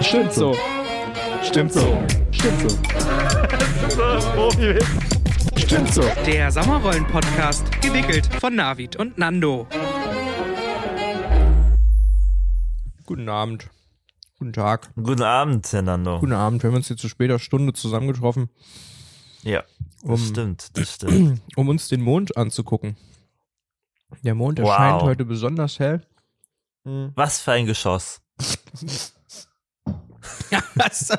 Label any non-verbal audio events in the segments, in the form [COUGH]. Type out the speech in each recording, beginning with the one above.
Stimmt so. Stimmt so. Stimmt so. Stimmt so. Der Sommerrollen-Podcast, gewickelt von Navid und Nando. Guten Abend. Guten Tag. Guten Abend, Herr Nando. Guten Abend. Wir haben uns hier zu später Stunde zusammengetroffen, Ja, das Um- stimmt, das stimmt. [CLEARS THROAT] um uns den Mond anzugucken. Der Mond Wow. erscheint heute besonders hell. Was für ein Geschoss. [LAUGHS] [LAUGHS] Was?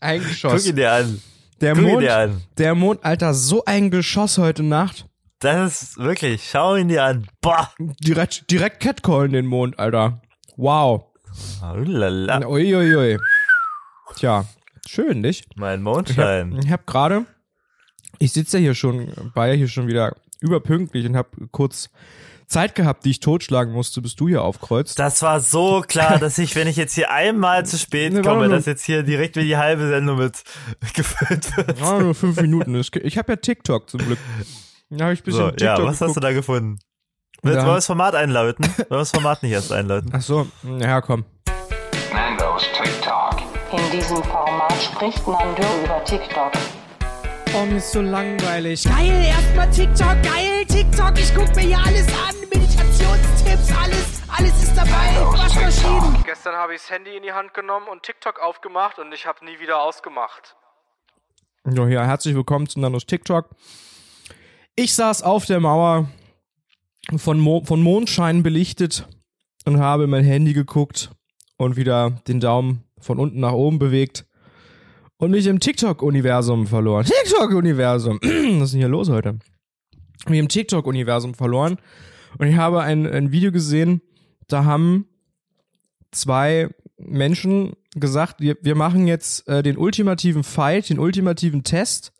Ein Guck Geschoss. ihn dir an. Der Guck ihn Mond, dir an. der Mond, Alter, so ein Geschoss heute Nacht. Das ist wirklich, schau ihn dir an. Boah. Direkt, direkt catcallen den Mond, Alter. Wow. Uiuiui. Tja, schön, nicht? Mein hab, Mondschein. ich hab gerade, ich sitze ja hier schon, war ja hier schon wieder überpünktlich und habe kurz Zeit gehabt, die ich totschlagen musste, bis du hier aufkreuzt. Das war so klar, dass ich, wenn ich jetzt hier einmal zu spät [LAUGHS] Nee, komme, dass jetzt hier direkt wie die halbe Sendung mit [LAUGHS] gefüllt wird. Ah, nur fünf Minuten. Ich habe ja TikTok zum Glück. Da habe ich ein bisschen So, TikTok ja, was hast du geguckt. da gefunden? Willst wir das Format einläuten? Wollen wir das Format nicht erst einläuten? Ach so, ja komm. Nando's TikTok. In diesem Format spricht Nando über TikTok. Oh, mir ist so langweilig. Geil, erstmal TikTok, geil, TikTok, ich guck mir hier alles an, Meditationstipps, alles, alles ist dabei, Waschmaschinen. Gestern habe ich das Handy in die Hand genommen und TikTok aufgemacht und ich habe nie wieder ausgemacht. So, ja, herzlich willkommen zu Nanos TikTok. Ich saß auf der Mauer von, Mo von Mondschein belichtet und habe in mein Handy geguckt und wieder den Daumen von unten nach oben bewegt und mich im TikTok-Universum verloren. TikTok-Universum! [CLEARS THROAT] Was ist denn hier los heute? Mich im TikTok-Universum verloren und ich habe ein, ein Video gesehen, da haben zwei Menschen gesagt, wir, wir machen jetzt äh, den ultimativen Fight, den ultimativen Test.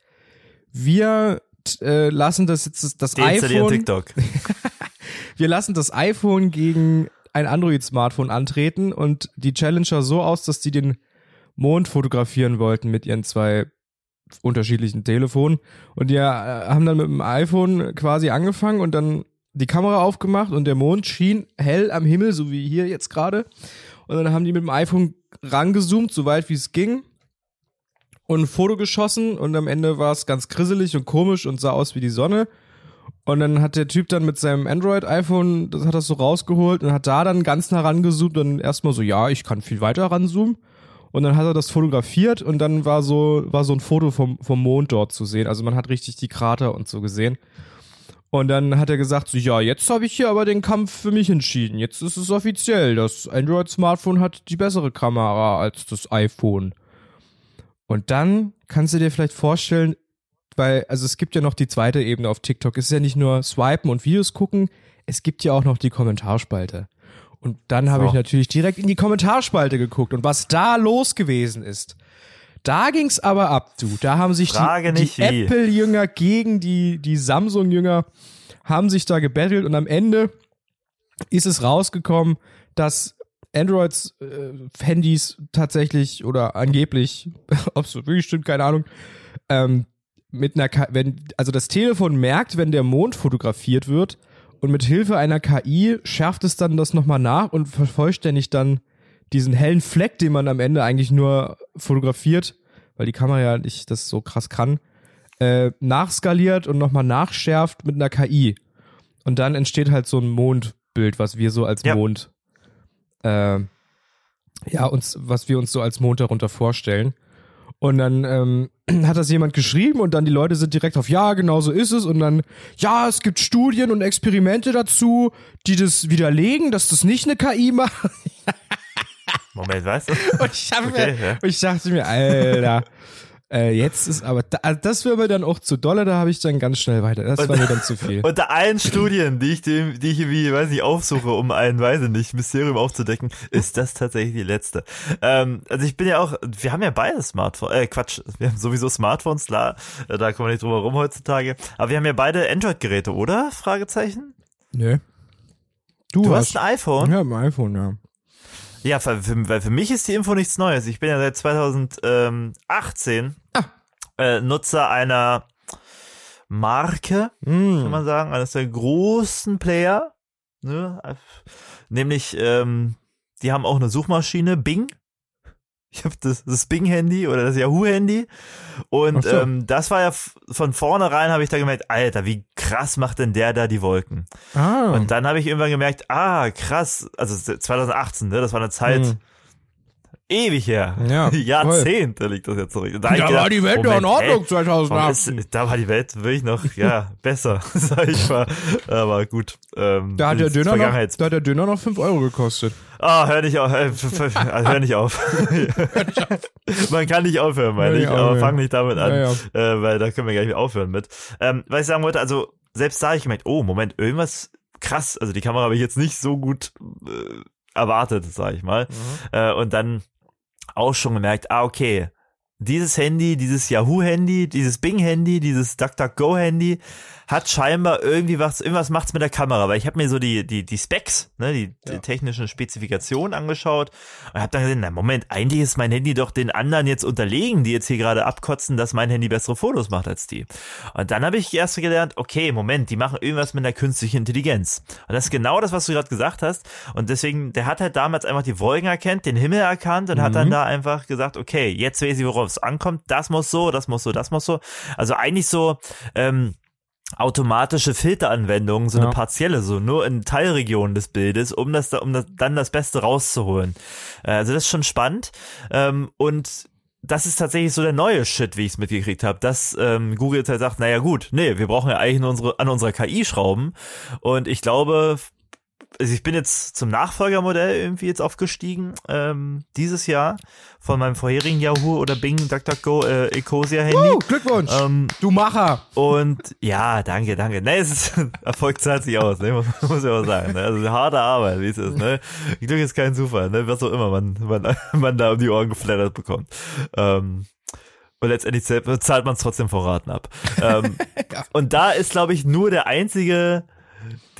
Wir äh, lassen das jetzt das, das iPhone, TikTok. [LAUGHS] wir lassen das iPhone gegen ein Android-Smartphone antreten und die Challenger so aus, dass die den Mond fotografieren wollten mit ihren zwei unterschiedlichen Telefonen und die äh, haben dann mit dem iPhone quasi angefangen und dann die Kamera aufgemacht und der Mond schien hell am Himmel, so wie hier jetzt gerade. Und dann haben die mit dem iPhone rangezoomt, so weit wie es ging und ein Foto geschossen und am Ende war es ganz grisselig und komisch und sah aus wie die Sonne. Und dann hat der Typ dann mit seinem Android-iPhone, das hat das so rausgeholt und hat da dann ganz nah rangezoomt und erstmal so, ja, ich kann viel weiter ranzoomen. Und dann hat er das fotografiert und dann war so, war so ein Foto vom, vom Mond dort zu sehen. Also man hat richtig die Krater und so gesehen. Und dann hat er gesagt, so, ja, jetzt habe ich hier aber den Kampf für mich entschieden. Jetzt ist es offiziell. Das Android-Smartphone hat die bessere Kamera als das iPhone. Und dann kannst du dir vielleicht vorstellen, weil, also es gibt ja noch die zweite Ebene auf TikTok. Es ist ja nicht nur swipen und Videos gucken, es gibt ja auch noch die Kommentarspalte. Und dann habe So. ich natürlich direkt in die Kommentarspalte geguckt und was da los gewesen ist. Da ging's aber ab, du. Da haben sich Frage die, die. Apple-Jünger gegen die, die Samsung-Jünger haben sich da gebettelt und am Ende ist es rausgekommen, dass Androids äh, Handys tatsächlich oder angeblich, [LAUGHS] ob es wirklich stimmt, keine Ahnung, ähm, mit einer K wenn also das Telefon merkt, wenn der Mond fotografiert wird und mit Hilfe einer KI schärft es dann das nochmal nach und vervollständigt dann diesen hellen Fleck, den man am Ende eigentlich nur fotografiert, weil die Kamera ja nicht das so krass kann, äh, nachskaliert und nochmal nachschärft mit einer KI. Und dann entsteht halt so ein Mondbild, was wir so als Ja. Mond, äh, ja, uns, was wir uns so als Mond darunter vorstellen. Und dann ähm, [CLEARS THROAT] hat das jemand geschrieben und dann die Leute sind direkt auf, ja, genau so ist es. Und dann, ja, es gibt Studien und Experimente dazu, die das widerlegen, dass das nicht eine KI macht. [LAUGHS] Moment, weißt du? [LAUGHS] Und ich, Okay, mir, ja. und ich dachte mir, Alter, äh, jetzt ist aber, da, also das wäre mir dann auch zu dolle, da habe ich dann ganz schnell weiter. Das war mir dann zu viel. Unter allen Studien, die ich dem, die ich irgendwie, weiß nicht, aufsuche, um ein, weiß ich nicht, Mysterium aufzudecken, ist das tatsächlich die letzte. Ähm, also ich bin ja auch, wir haben ja beide Smartphones, äh, Quatsch, wir haben sowieso Smartphones, klar, da kommen wir nicht drum herum heutzutage. Aber wir haben ja beide Android-Geräte, oder? Fragezeichen? Nö. Du, Du hast ein iPhone? Ja, ein iPhone, ja. Ja, für, für, weil für mich ist die Info nichts Neues. Ich bin ja seit 2018 Ah. äh, Nutzer einer Marke, Hm. kann man sagen, eines der großen Player. Ne? Nämlich, ähm, die haben auch eine Suchmaschine, Bing. [LAUGHS] Ich habe das, das Bing-Handy oder das Yahoo-Handy. Und so. ähm, das war ja von vornherein, habe ich da gemerkt, Alter, wie krass macht denn der da die Wolken? Ah. Und dann habe ich irgendwann gemerkt, ah, krass, also 2018, ne, das war eine Zeit Hm. Ewig her. Ja, [LAUGHS] Jahrzehnte liegt das jetzt zurück. Da, da gedacht, war die Welt noch in Moment, Ordnung ey, warum 2018. ist, da war die Welt wirklich noch, ja, [LAUGHS] besser, [LAUGHS] sag ich mal. Aber gut. Ähm, Da hat der Döner noch, da hat der Döner noch 5 Euro gekostet. Ah, hör nicht auf, äh, also hör nicht auf. Man kann nicht aufhören, meine ich, nicht aber fang nicht damit an, Ja, Äh, weil da können wir gleich wieder aufhören mit. Ähm, was ich sagen wollte, also selbst da habe ich gemerkt, oh, Moment, irgendwas krass, also die Kamera habe ich jetzt nicht so gut äh, erwartet, sag ich mal. Äh, und dann auch schon gemerkt, ah, okay, dieses Handy, dieses Yahoo-Handy, dieses Bing-Handy, dieses DuckDuckGo-Handy hat scheinbar irgendwie was, irgendwas macht's mit der Kamera, weil ich habe mir so die, die, die Specs, ne, die, die technischen Spezifikationen angeschaut und habe dann gesehen, na Moment, eigentlich ist mein Handy doch den anderen jetzt unterlegen, die jetzt hier gerade abkotzen, dass mein Handy bessere Fotos macht als die. Und dann habe ich erst gelernt, okay, Moment, die machen irgendwas mit der künstlichen Intelligenz. Und das ist genau das, was du gerade gesagt hast. Und deswegen, der hat halt damals einfach die Wolken erkannt, den Himmel erkannt und hat dann da einfach gesagt, okay, jetzt weiß ich, worauf es ankommt. Das muss so, das muss so, das muss so. Also eigentlich so, ähm, automatische Filteranwendungen, so Ja. eine partielle, so nur in Teilregionen des Bildes, um das, da, um das dann das Beste rauszuholen. Äh, Also das ist schon spannend. Ähm, und das ist tatsächlich so der neue Shit, wie ich es mitgekriegt habe, dass ähm, Google jetzt halt sagt, naja gut, nee, wir brauchen ja eigentlich nur unsere, an unserer KI schrauben. Und ich glaube, also ich bin jetzt zum Nachfolgermodell irgendwie jetzt aufgestiegen, ähm, dieses Jahr von meinem vorherigen Yahoo oder Bing DuckDuckGo äh, Ecosia Handy. Uh, Glückwunsch. Ähm, du Macher. und ja, danke, danke. Ne, es ist, [LAUGHS] Erfolg zahlt sich aus, ne? muss, [LAUGHS] ich auch sagen. Ne? Also harte Arbeit, wie es ist. Ne? Glück ist kein Zufall, ne? was auch immer man, man, [LAUGHS] man da um die Ohren geflattert bekommt. Ähm, und letztendlich zahlt man es trotzdem vor Raten ab. Ähm, Und da ist, glaube ich, nur der einzige,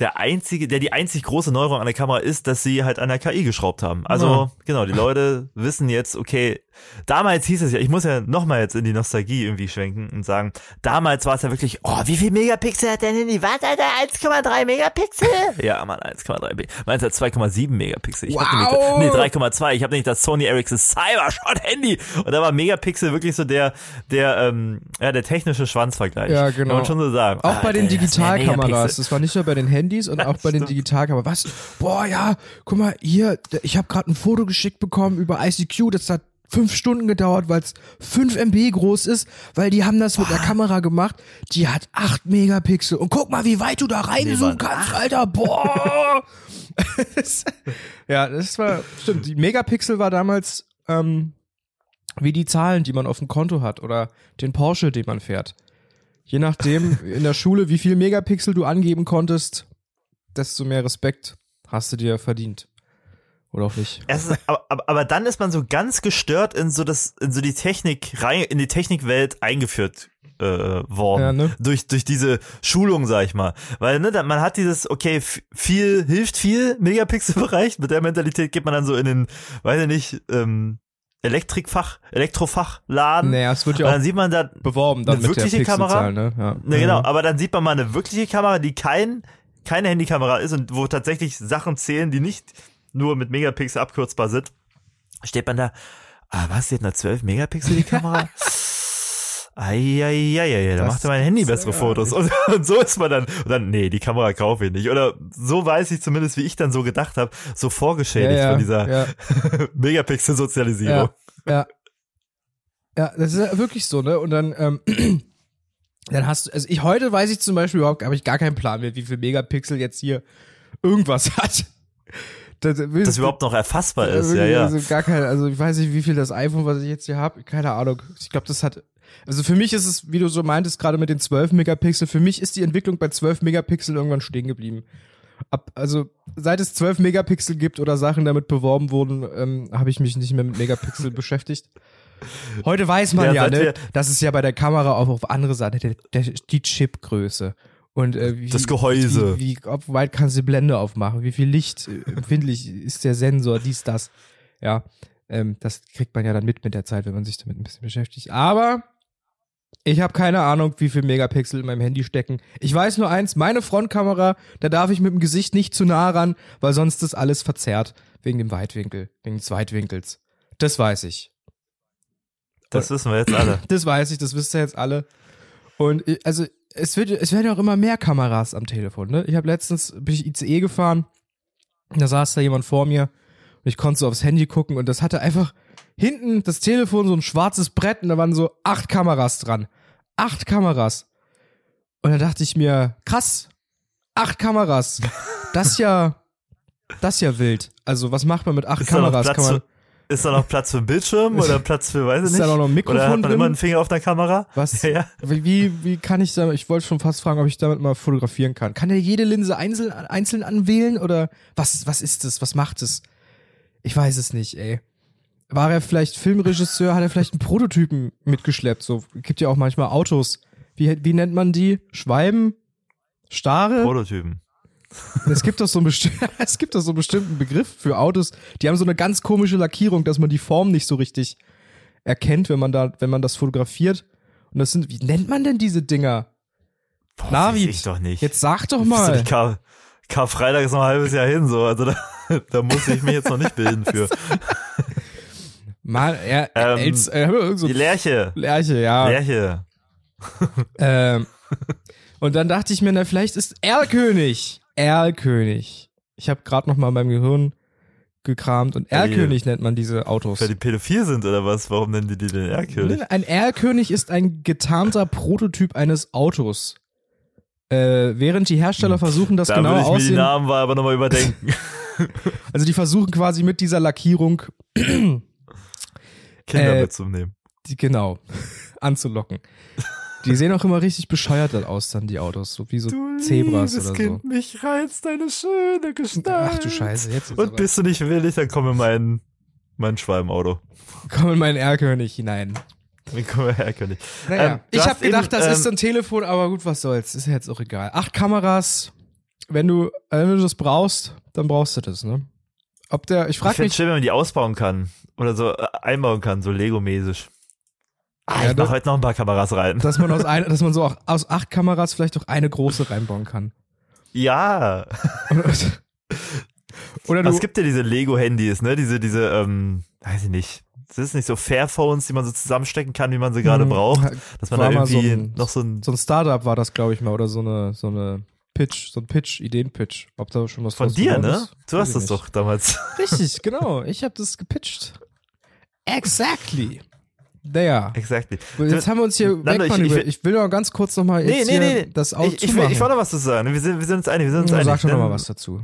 der einzige, der die einzig große Neuerung an der Kamera ist, dass sie halt an der KI geschraubt haben. Also, Ja. genau, die Leute wissen jetzt, okay, damals hieß es ja, ich muss ja nochmal jetzt in die Nostalgie irgendwie schwenken und sagen, damals war es ja wirklich, oh, wie viel Megapixel hat dein Handy? Was, Alter, 1,3 Megapixel? [LAUGHS] Ja, Mann, 1,3 Megapixel. Meins hat 2,7 Megapixel. Ich hab Wow. nämlich, nee, 3,2. Ich habe nämlich das Sony Ericsson Cybershot Handy. Und da war Megapixel wirklich so der, der, ähm, ja, der technische Schwanzvergleich. Ja, genau. Kann man schon so sagen. Auch bei den Alter, das ist mehr Digitalkameras. Megapixel. Das war nicht nur bei den Handys und auch bei den Digitalkameras. Was? Boah, ja, guck mal, hier, ich habe gerade ein Foto geschickt bekommen über ICQ, das hat fünf Stunden gedauert, weil es 5 MB groß ist, weil die haben das mit der Kamera gemacht. Die hat 8 Megapixel. Und guck mal, wie weit du da reinzoomen Nee, kannst, Alter. Boah. [LAUGHS] Ja, das war, stimmt. Die Megapixel war damals ähm, wie die Zahlen, die man auf dem Konto hat oder den Porsche, den man fährt. Je nachdem in der Schule, wie viel Megapixel du angeben konntest, desto mehr Respekt hast du dir verdient. Oder auch nicht. Ist, aber, aber, aber dann ist man so ganz gestört in so das, in so die Technik rein, in die Technikwelt eingeführt äh, worden. Ja, ne? Durch, durch diese Schulung, sag ich mal. Weil, ne, man hat dieses, okay, viel, hilft viel, Megapixel-Bereich. Mit der Mentalität geht man dann so in den, weiß ich nicht, ähm, Elektrikfach, Elektrofachladen. Naja, es wird ja Und auch dann sieht man da beworben dann eine mit der wirkliche Kamera? Pixelzahl, ne? Ja. Ne, genau, Ja. aber dann sieht man mal eine wirkliche Kamera, die kein, keine Handykamera ist und wo tatsächlich Sachen zählen, die nicht nur mit Megapixel abkürzbar sind. Steht man da, ah, was, die hat nur 12 Megapixel die [LAUGHS] Kamera? Eieieiei, da macht ja mein Handy bessere Fotos. Und, und so ist man dann, und dann, nee, die Kamera kaufe ich nicht. Oder so weiß ich zumindest, wie ich dann so gedacht habe, so vorgeschädigt ja, ja, von dieser ja, [LAUGHS] Megapixel-Sozialisierung. ja, ja. Ja, das ist ja wirklich so, ne? Und dann, ähm, dann hast du, also ich heute weiß ich zum Beispiel überhaupt, habe ich gar keinen Plan mehr, wie viel Megapixel jetzt hier irgendwas [LAUGHS] hat. Das, Das überhaupt noch erfassbar ist, ja, ja. Also gar kein, also ich weiß nicht, wie viel das iPhone, was ich jetzt hier habe, keine Ahnung. Ich glaube, das hat, also für mich ist es, wie du so meintest, gerade mit den 12 Megapixel, für mich ist die Entwicklung bei 12 Megapixel irgendwann stehen geblieben. Ab, also seit es 12 Megapixel gibt oder Sachen damit beworben wurden, ähm, habe ich mich nicht mehr mit Megapixel [LAUGHS] beschäftigt. Heute weiß man Ja, ja, ne, dass es ja bei der Kamera auch auf andere Seite, der, der, die Chipgröße und äh, wie, Das Gehäuse. Wie, wie ob weit kannst du die Blende aufmachen? Wie viel Licht äh, empfindlich ist der Sensor? Dies, das. Ja, ähm, das kriegt man ja dann mit mit der Zeit, wenn man sich damit ein bisschen beschäftigt. Aber ich habe keine Ahnung, wie viel Megapixel in meinem Handy stecken. Ich weiß nur eins: Meine Frontkamera, da darf ich mit dem Gesicht nicht zu nah ran, weil sonst ist alles verzerrt wegen dem Weitwinkel, wegen des Weitwinkels. Das weiß ich. Das wissen wir jetzt alle. [CLEARS THROAT] Das weiß ich, das wisst ihr jetzt alle. Und ich- also es wird, es werden auch immer mehr Kameras am Telefon. Ne? Ich habe letztens bin ich ICE gefahren, da saß da jemand vor mir und ich konnte so aufs Handy gucken und das hatte einfach hinten das Telefon so ein schwarzes Brett und da waren so acht Kameras dran, acht Kameras. Und da dachte ich mir, krass, acht Kameras, das ist ja, das ja wild. Also was macht man mit acht Ist Kameras? Kann man, ist da noch Platz für einen Bildschirm oder Platz für, weiß ich Ist nicht? da noch ein Mikrofon oder hat man drin? immer einen Finger auf der Kamera? Was? [LAUGHS] Ja, ja. Wie, wie, kann ich damit, ich wollte schon fast fragen, ob ich damit mal fotografieren kann. Kann er jede Linse einzeln, einzeln anwählen oder was, was ist das? Was macht es? Ich weiß es nicht, ey. War er vielleicht Filmregisseur, hat er vielleicht einen Prototypen mitgeschleppt? So, gibt ja auch manchmal Autos. Wie, wie nennt man die? Schwalben? Stare? Prototypen. Es gibt doch so einen besti- [LAUGHS] es gibt doch so einen bestimmten Begriff für Autos, die haben so eine ganz komische Lackierung, dass man die Form nicht so richtig erkennt, wenn man da, wenn man das fotografiert. Und das sind, wie nennt man denn diese Dinger? Boah, Navid, ich doch nicht. Jetzt sag doch mal. Kar Karfreitag ist noch ein halbes Jahr hin, so. Also da, [LAUGHS] da muss ich mich jetzt noch nicht bilden für. [LAUGHS] Mal, er, Ähm, als, äh, irgend so Die Lerche. Lerche, ja. Lerche. Ähm, und dann dachte ich mir, na, vielleicht ist Erlkönig. Erlkönig. Ich habe gerade noch mal in meinem Gehirn gekramt und Erlkönig nennt man diese Autos. Weil die pädophil sind oder was? Warum nennen die die denn Erkönig? Ein Erlkönig ist ein getarnter Prototyp eines Autos. Äh, während die Hersteller versuchen, das Da genau würde ich mir die aussehen, Namen war aber nochmal überdenken. [LAUGHS] [LAUGHS] also die versuchen quasi mit dieser Lackierung, Kinder Äh, mitzunehmen. die genau [LAUGHS] anzulocken. Die sehen auch immer richtig bescheuert aus, dann die Autos, so wie so Zebras oder so. mich reizt deine schöne Gestalt. Ach du Scheiße, jetzt ist Und aber- bist du nicht willig, dann komm in mein, mein Schwalbenauto. komm in meinen Erlkönig hinein. König. Naja, Ähm, du ich habe gedacht, eben, das ähm, ist so ein Telefon, aber gut, was soll's, ist ja jetzt auch egal. Acht Kameras, wenn du, wenn du das brauchst, dann brauchst du das, ne? Ob der, ich Ich frag finde mich, schön, wenn man die ausbauen kann. Oder so äh, einbauen kann, so Lego-mäßig. Ah, Ja, ich mach heute noch ein paar Kameras rein. dass man aus ein, dass man so auch aus acht Kameras vielleicht auch eine große reinbauen kann. ja. [LAUGHS] Oder du, Es gibt ja diese Lego-Handys, ne? Diese, diese, ähm, weiß ich nicht. Das ist nicht so Fairphones, die man so zusammenstecken kann, wie man sie gerade Mhm. braucht. Dass man War da mal so irgendwie ein- noch so ein so ein Startup war das, glaube ich mal, oder so eine, so eine Pitch, so ein Pitch, Ideenpitch. Ob da schon was von dir, ne? ist? Du hast das nicht. doch damals. Richtig, genau. Ich habe das gepitcht. Exactly. There. exactly. Jetzt haben wir uns hier Nando, ich- ich- Ich, will noch ganz kurz noch mal Nee, nee, nee, nee. das Auto Ich, ich, will, ich wollte noch was zu sagen. Wir sind, wir sind uns einig, wir sind uns einig. Sag schon noch mal Ähm, was dazu.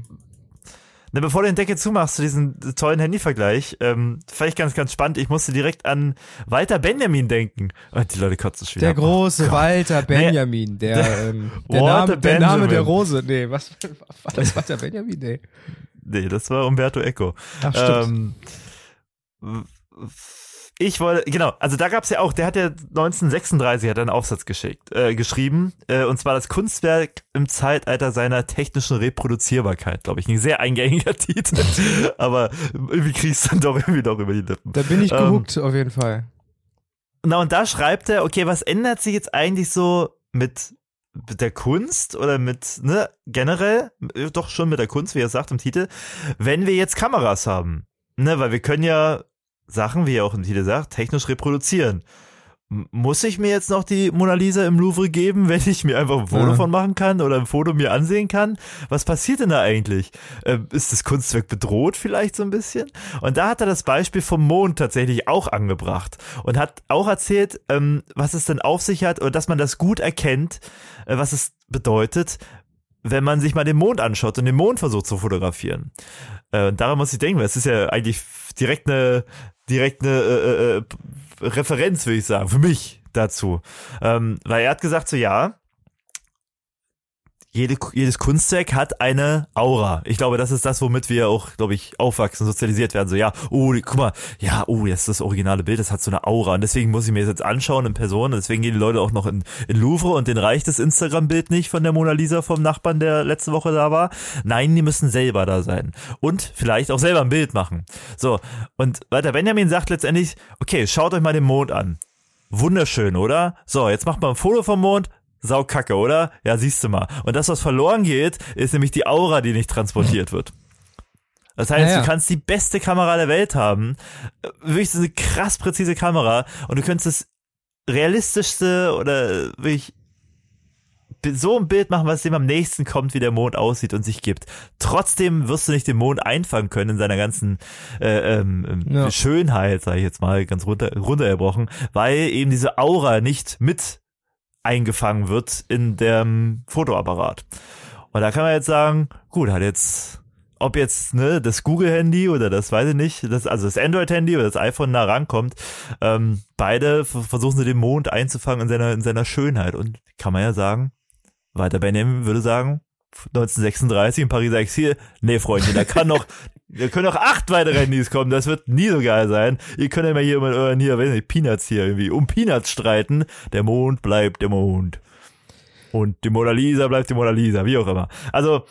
Ne, bevor du den Deckel zumachst zu diesem tollen Handyvergleich, ähm, fand ich ganz, ganz spannend. Ich musste direkt an Walter Benjamin denken. Und die Leute kotzen schon wieder. Der große Oh. Walter Benjamin, der, Der- ähm, der, Name, der Name der Rose. Nee, was war das Walter Benjamin? Nee. Nee, das war Umberto Eco. Ach, stimmt. Ähm, ich wollte, genau, also da gab's ja auch, der hat ja 1936 hat einen Aufsatz geschickt, äh, geschrieben, äh, und zwar das Kunstwerk im Zeitalter seiner technischen Reproduzierbarkeit, glaube ich. Ein sehr eingängiger [LAUGHS] Titel, aber irgendwie kriegst du dann doch irgendwie doch über die Lippen. Da bin ich Ähm, gehuckt, auf jeden Fall. Na, und da schreibt er, okay, was ändert sich jetzt eigentlich so mit, mit der Kunst oder mit, ne, generell, äh, doch schon mit der Kunst, wie er sagt im Titel, wenn wir jetzt Kameras haben. Ne, weil wir können ja Sachen, wie er auch im Titel sagt, technisch reproduzieren. Muss ich mir jetzt noch die Mona Lisa im Louvre geben, wenn ich mir einfach ein Foto Ja. von machen kann oder ein Foto mir ansehen kann? Was passiert denn da eigentlich? Äh, ist das Kunstwerk bedroht vielleicht so ein bisschen? Und da hat er das Beispiel vom Mond tatsächlich auch angebracht und hat auch erzählt, ähm, was es denn auf sich hat oder dass man das gut erkennt, äh, was es bedeutet, wenn man sich mal den Mond anschaut und den Mond versucht zu fotografieren. Äh, und daran muss ich denken, weil es ist ja eigentlich direkt eine, direkt eine äh, äh, Referenz, würde ich sagen, für mich dazu. Ähm, weil er hat gesagt, so ja, jede, jedes Kunstwerk hat eine Aura. Ich glaube, das ist das, womit wir auch, glaube ich, aufwachsen, sozialisiert werden. So, ja, oh, guck mal, ja, oh, das ist das originale Bild, das hat so eine Aura. Und deswegen muss ich mir das jetzt anschauen in Person. Und deswegen gehen die Leute auch noch in, in Louvre und den reicht das Instagram-Bild nicht von der Mona Lisa vom Nachbarn, der letzte Woche da war. Nein, die müssen selber da sein. Und vielleicht auch selber ein Bild machen. So, und Walter Benjamin sagt letztendlich, okay, schaut euch mal den Mond an. Wunderschön, oder? So, jetzt macht mal ein Foto vom Mond. Sau kacke, oder? Ja, siehst du mal. Und das, was verloren geht, ist nämlich die Aura, die nicht transportiert wird. Das heißt, Ja, ja. du kannst die beste Kamera der Welt haben, wirklich so eine krass präzise Kamera und du könntest das realistischste oder wirklich so ein Bild machen, was dem am nächsten kommt, wie der Mond aussieht und sich gibt. Trotzdem wirst du nicht den Mond einfangen können in seiner ganzen äh, ähm, ähm, Ja. Schönheit, sage ich jetzt mal, ganz runter, runtergebrochen, weil eben diese Aura nicht mit eingefangen wird in dem Fotoapparat. Und da kann man jetzt sagen, gut, hat jetzt, ob jetzt ne, das Google-Handy oder das weiß ich nicht, das, also das Android-Handy oder das iPhone nah rankommt, ähm, beide versuchen sie den Mond einzufangen in seiner, in seiner Schönheit. Und kann man ja sagen, weiter Benjamin würde sagen, 1936 in Pariser Exil, nee, Freunde, da kann noch, da können noch acht weitere Handys kommen, das wird nie so geil sein. Ihr könnt ja mal hier mit euren, hier, weiß nicht, Peanuts hier irgendwie, um Peanuts streiten. Der Mond bleibt der Mond. Und die Mona Lisa bleibt die Mona Lisa, wie auch immer. Also,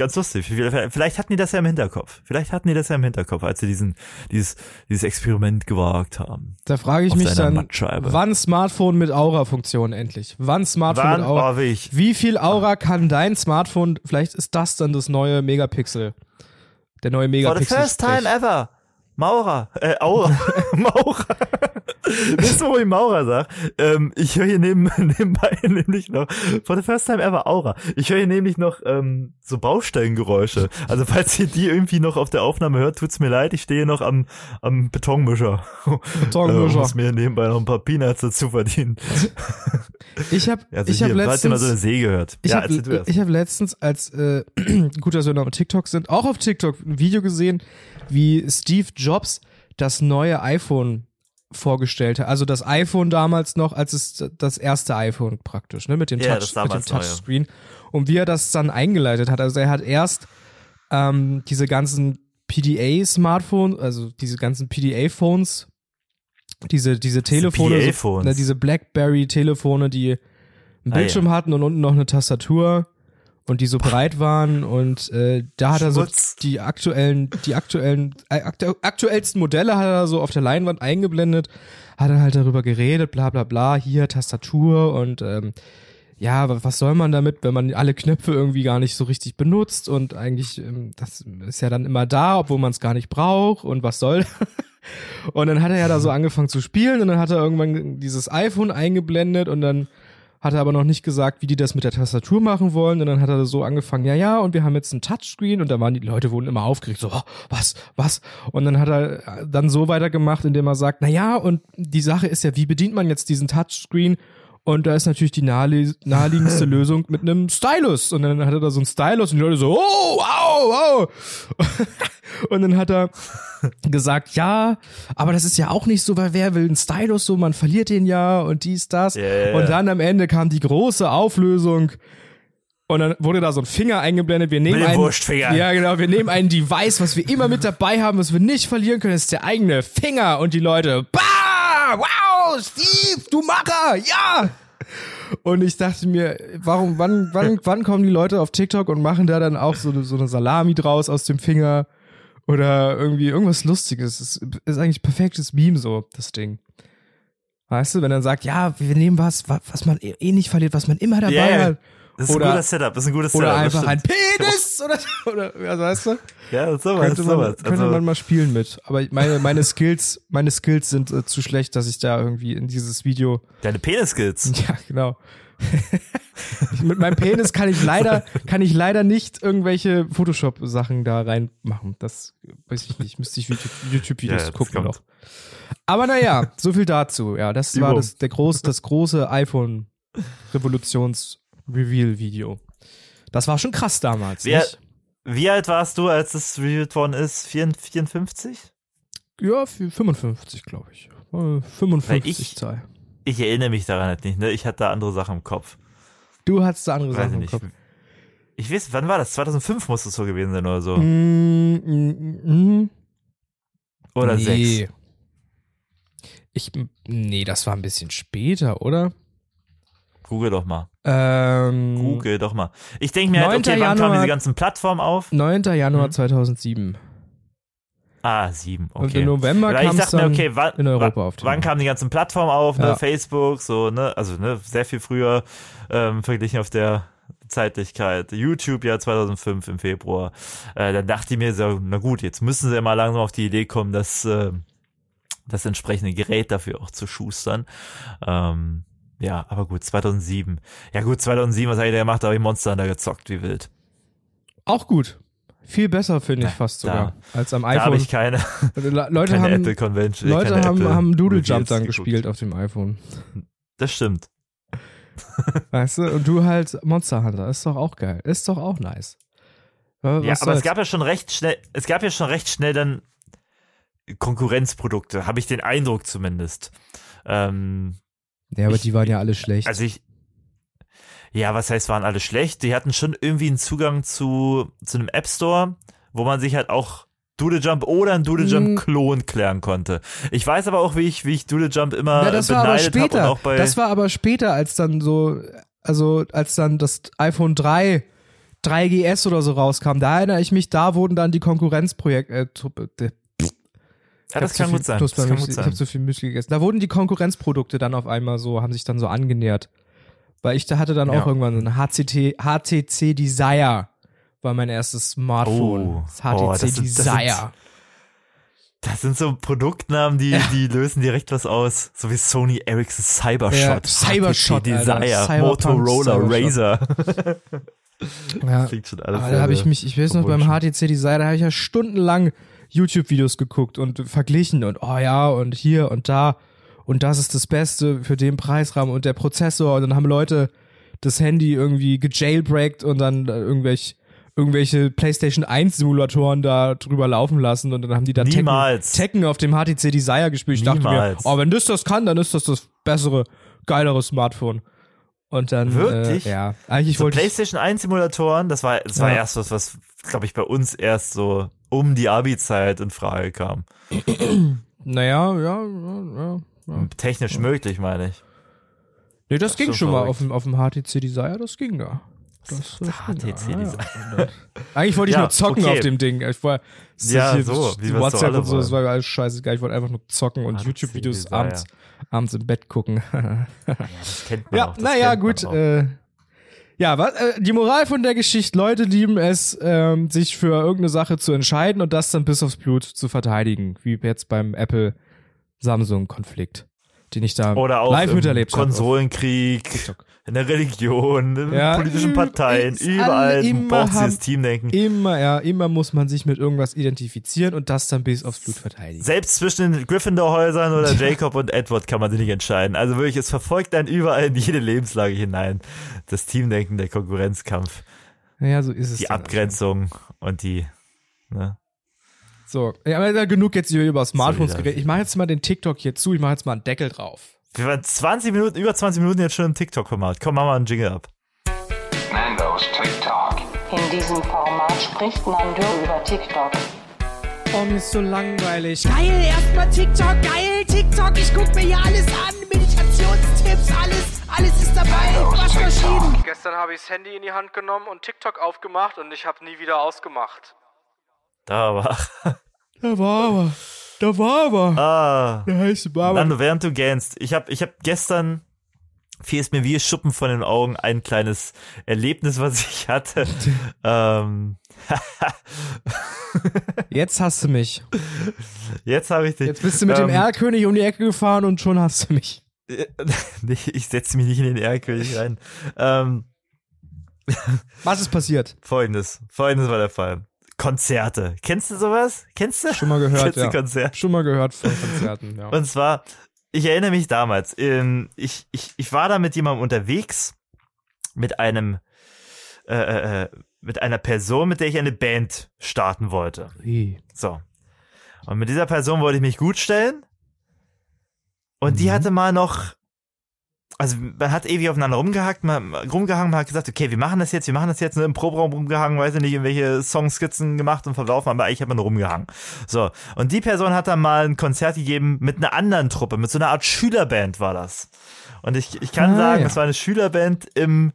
ganz lustig. Vielleicht hatten die das ja im Hinterkopf. Vielleicht hatten die das ja im Hinterkopf, als sie diesen, dieses, dieses Experiment gewagt haben. Da frage ich Auf mich dann, wann Smartphone mit Aura-Funktion endlich? Wann Smartphone Wann, mit Aura? oh. Wie viel Aura kann dein Smartphone, vielleicht ist das dann das neue Megapixel. Der neue For the Megapixel. first time ever. Maurer, äh, Aura, [LAUGHS] Maurer. Wisst ihr, wo ich Maurer sag? Ähm, ich höre hier neben, [LAUGHS] nebenbei nämlich noch, for the first time ever Aura. Ich höre hier nämlich noch ähm, so Baustellengeräusche. Also falls ihr die irgendwie noch auf der Aufnahme hört, tut's mir leid, ich stehe noch am, am Betonmischer. Betonmischer. Äh, muss mir nebenbei noch ein paar Peanuts dazu verdienen. Ich habe Also ich hab ihr mal letztens, so eine Säge hört. ich ja, hab, erzähl du erst. ich hab letztens, als äh, [CLEARS THROAT] gut, dass wir noch auf TikTok sind, auch auf TikTok ein Video gesehen, wie Steve Jobs das neue iPhone vorgestellt hat. Also das iPhone damals noch, als es das erste iPhone praktisch, ne, mit dem, Ja, Touch, mit dem neue. Touchscreen. Und wie er das dann eingeleitet hat. Also er hat erst ähm, diese ganzen PDA-Smartphones, also diese ganzen PDA-Phones, diese, diese Telefone, so, ne, diese Blackberry-Telefone, die einen Ah, Bildschirm hatten und unten noch eine Tastatur und die so breit waren und äh, da hat er so die aktuellen, die aktuellen, äh, aktu aktuellsten Modelle hat er so auf der Leinwand eingeblendet, hat er halt darüber geredet, bla bla bla, hier Tastatur und ähm, ja, wa- was soll man damit, wenn man alle Knöpfe irgendwie gar nicht so richtig benutzt und eigentlich, ähm, das ist ja dann immer da, obwohl man es gar nicht braucht und was soll. [LAUGHS] und dann hat er ja da so [LAUGHS] angefangen zu spielen und dann hat er irgendwann dieses iPhone eingeblendet und dann hat er aber noch nicht gesagt, wie die das mit der Tastatur machen wollen. Und dann hat er so angefangen, ja, ja, und wir haben jetzt ein Touchscreen. Und da waren die Leute wurden immer aufgeregt, so, oh, was, was? Und dann hat er dann so weitergemacht, indem er sagt, na ja, und die Sache ist ja, wie bedient man jetzt diesen Touchscreen? Und da ist natürlich die nahe, [LAUGHS] naheliegendste Lösung mit einem Stylus. Und dann hat er da so einen Stylus und die Leute so, oh, wow, wow. [LAUGHS] Und dann hat er gesagt, ja, aber das ist ja auch nicht so, weil wer will einen Stylus so, man verliert den ja und dies, das. Ja. Und dann am Ende kam die große Auflösung und dann wurde da so ein Finger eingeblendet. Wir nehmen einen, Wurstfinger. ja genau, wir nehmen ein Device, was wir immer mit dabei haben, was wir nicht verlieren können, das ist der eigene Finger und die Leute, bah, wow, Steve, du Macher, ja. Und ich dachte mir, warum, wann, wann, wann kommen die Leute auf TikTok und machen da dann auch so, eine- so eine Salami draus aus dem Finger oder irgendwie irgendwas Lustiges? Das ist, ist eigentlich perfektes Meme so, das Ding. Weißt du, wenn er sagt, ja, wir nehmen was, wa- was man eh eh nicht verliert, was man immer dabei ja. hat. Das ist Oder- ein gutes Setup, das ist ein gutes Oder Setup. das einfach ein. Penis oder, [LAUGHS] oder also weißt du? Ja, sowas, Könnte man, sowas. könnte Also, man mal spielen mit. Aber meine, meine Skills, meine Skills sind äh, zu schlecht, dass ich da irgendwie in dieses Video deine Penis-Skills. [LAUGHS] Ja, genau. Mit meinem Penis kann ich leider, kann ich leider nicht irgendwelche Photoshop-Sachen da reinmachen. Das weiß ich nicht. Müsste ich YouTube- YouTube-Videos Ja, gucken noch. Aber naja, so viel dazu. Ja, das war Übung. das, der groß, das große iPhone-Revolutions-Reveal-Video. Das war schon krass damals, nicht? Wie alt warst du, als das reviewed worden ist? 54? 54? Ja, für 55, glaube ich. Äh, 55 ich- Zahl. Ich erinnere mich daran halt nicht, ne? Ich hatte da andere Sachen im Kopf. Du hattest da andere Weiß Sachen im nicht. Kopf. Ich weiß, wann war das? 2005 muss es so gewesen sein oder so. Mm, mm, mm. Oder nee. sechs. Ich, nee, das war ein bisschen später, oder? Google doch mal. Ähm, Google doch mal. Ich denke mir halt, 9. okay, wann kamen Januar- diese ganzen Plattformen auf? 9. Januar Mhm. 2007. Ah, sieben, Und okay. im November kam es okay, wann, in Europa auf wann kamen die ganzen Plattformen auf, ne? Ja. Facebook, so, ne? Also, ne, sehr viel früher, ähm, verglichen auf der Zeitlichkeit. YouTube ja 2005 im Februar. Äh, dann dachte ich mir so, na gut, jetzt müssen sie ja mal langsam auf die Idee kommen, dass äh, das entsprechende Gerät dafür auch zu schustern. Ähm, ja, aber gut, 2007. Ja gut, 2007, was hat er gemacht? Da habe ich Monster Hunter gezockt, wie wild. Auch gut. Viel besser, finde ich Da- fast da- sogar. als am Da habe iPhone. ich keine, Le- Leute keine haben, Apple Convention. Leute haben, Apple haben Doodle Jump dann geguckt. gespielt auf dem iPhone. Das stimmt. [LAUGHS] Weißt du? Und du halt Monster Hunter. Ist doch auch geil. Ist doch auch nice. Was Ja, aber es gab ja schon recht schnell, es gab ja schon recht schnell dann Konkurrenzprodukte, habe ich den Eindruck zumindest. Ähm, ja, aber ich- die waren ja alle schlecht. also ich, ja, was heißt, waren alle schlecht? Die hatten schon irgendwie einen Zugang zu, zu einem App Store, wo man sich halt auch Doodle Jump oder ein Doodle Jump Mm. Klon klären konnte. Ich weiß aber auch, wie ich, wie ich Doodle Jump immer ja, das war aber beneidet habe und später. auch bei, Das war aber später, als dann so, also als dann das iPhone 3, 3GS oder so rauskam. Da erinnere ich mich, da wurden dann die Konkurrenzprojekte, äh, ja, das ich kann gut Das kann gut Ich sein. habe zu viel Müsli gegessen. Da wurden die Konkurrenzprodukte dann auf einmal so, haben sich dann so angenähert. Weil ich da hatte dann Ja. auch irgendwann so ein HCT, HTC Desire war mein erstes Smartphone. Oh. das HTC Oh, das sind- das sind- Desire. Das sind so Produktnamen, die, die lösen direkt was aus. So wie Sony Ericsson Cybershot, Ja, Cybershot, HTC Alter. Desire, Cyberpunk, Motorola, Cybershot. Razer. ja. [LAUGHS] Klingt schon alles Aber da habe ich mich, ich weiß noch, beim. HTC Desire, da habe ich ja stundenlang YouTube-Videos geguckt und verglichen und oh ja und hier und da und das ist das Beste für den Preisrahmen und der Prozessor und dann haben Leute das Handy irgendwie gejailbreakt und dann äh, irgendwelche irgendwelche PlayStation 1 Simulatoren da drüber laufen lassen und dann haben die da Tekken, Niemals. Tekken auf dem HTC Desire gespielt. Ich dachte mir, Niemals. oh, wenn das das kann, dann ist das das bessere, geilere Smartphone. Und dann, Wirklich? Äh, ja, eigentlich so wollte ich PlayStation 1 Simulatoren, das war, das war Ja. erst was, was, glaube ich, bei uns erst so um die Abi-Zeit in Frage kam. Naja, ja, ja, ja. Technisch möglich, meine ich. Nee, das, Das ging schon mal verrückt. auf dem, auf dem HTC Desire, das ging da. Das, das ging HTC ja. Desire. Und dann- Eigentlich wollte ich Ja, nur zocken okay. auf dem Ding. Ich war, Ja, so, wie so WhatsApp alle und so, das war alles scheißegal. Ich wollte einfach nur zocken und YouTube-Videos abends, abends im Bett gucken. Das kennt man ja, auch. naja, gut. Äh, ja, was, äh, die Moral von der Geschichte, Leute lieben es, ähm, sich für irgendeine Sache zu entscheiden und das dann bis aufs Blut zu verteidigen, wie jetzt beim Apple-Samsung-Konflikt, den ich da Oder auch live miterlebt habe. Konsolenkrieg, TikTok. In der Religion, in Ja, politischen Parteien, überall braucht sie das Teamdenken. Immer, ja, immer muss man sich mit irgendwas identifizieren und das dann bis aufs Blut verteidigen. Selbst zwischen den Gryffindor-Häusern oder [LAUGHS] Jacob und Edward kann man sich nicht entscheiden. Also wirklich, es verfolgt einen überall in jede Lebenslage hinein. Das Teamdenken, der Konkurrenzkampf, Ja, so ist es. die dann Abgrenzung und die, ne? So, ja, aber genug jetzt hier über Smartphones geredet. Ich mache jetzt mal den TikTok hier zu, ich mache jetzt mal einen Deckel drauf. Wir waren 20 Minuten, über 20 Minuten jetzt schon im TikTok-Format. Komm, mach mal einen Jingle ab. Nando's TikTok. In diesem Format spricht Nando über TikTok. Oh, mir ist so langweilig. Geil, erstmal TikTok, geil, TikTok, ich guck mir hier alles an. Meditationstipps, alles, alles ist dabei. Waschmaschinen. Gestern habe ich das Handy in die Hand genommen und TikTok aufgemacht und ich habe nie wieder ausgemacht. Da war. [LAUGHS] Da war aber, da war aber, Ah. der heiße Barber. Nando, während du gähnst, ich habe ich hab gestern, fiel es mir wie Schuppen von den Augen, ein kleines Erlebnis, was ich hatte. [LAUGHS] ähm, [LAUGHS] Jetzt hast du mich. jetzt habe ich dich. Jetzt bist du mit dem ähm, Erlkönig um die Ecke gefahren und schon hast du mich. [LAUGHS] nee, ich setze mich nicht in den Erlkönig rein. Ähm, Was ist passiert? folgendes, folgendes war der Fall. Konzerte. Kennst du sowas? Kennst du? Schon mal gehört, ja. Konzerte? Schon mal gehört von Konzerten, ja. Und zwar, ich erinnere mich damals, ähm, ich, ich, ich war da mit jemandem unterwegs, mit einem, äh, äh, äh, mit einer Person, mit der ich eine Band starten wollte. So. Und mit dieser Person wollte ich mich gut stellen. Und die hatte mal noch, also man hat ewig aufeinander rumgehackt, man, rumgehangen, man hat gesagt, okay, wir machen das jetzt, wir machen das jetzt, ne, im Proberaum rumgehangen, weiß ich nicht, irgendwelche Songskizzen gemacht und verlaufen, aber eigentlich hat man nur rumgehangen. So. Und die Person hat dann mal ein Konzert gegeben mit einer anderen Truppe, mit so einer Art Schülerband war das. Und ich, ich kann Ah, sagen, ja. es war eine Schülerband im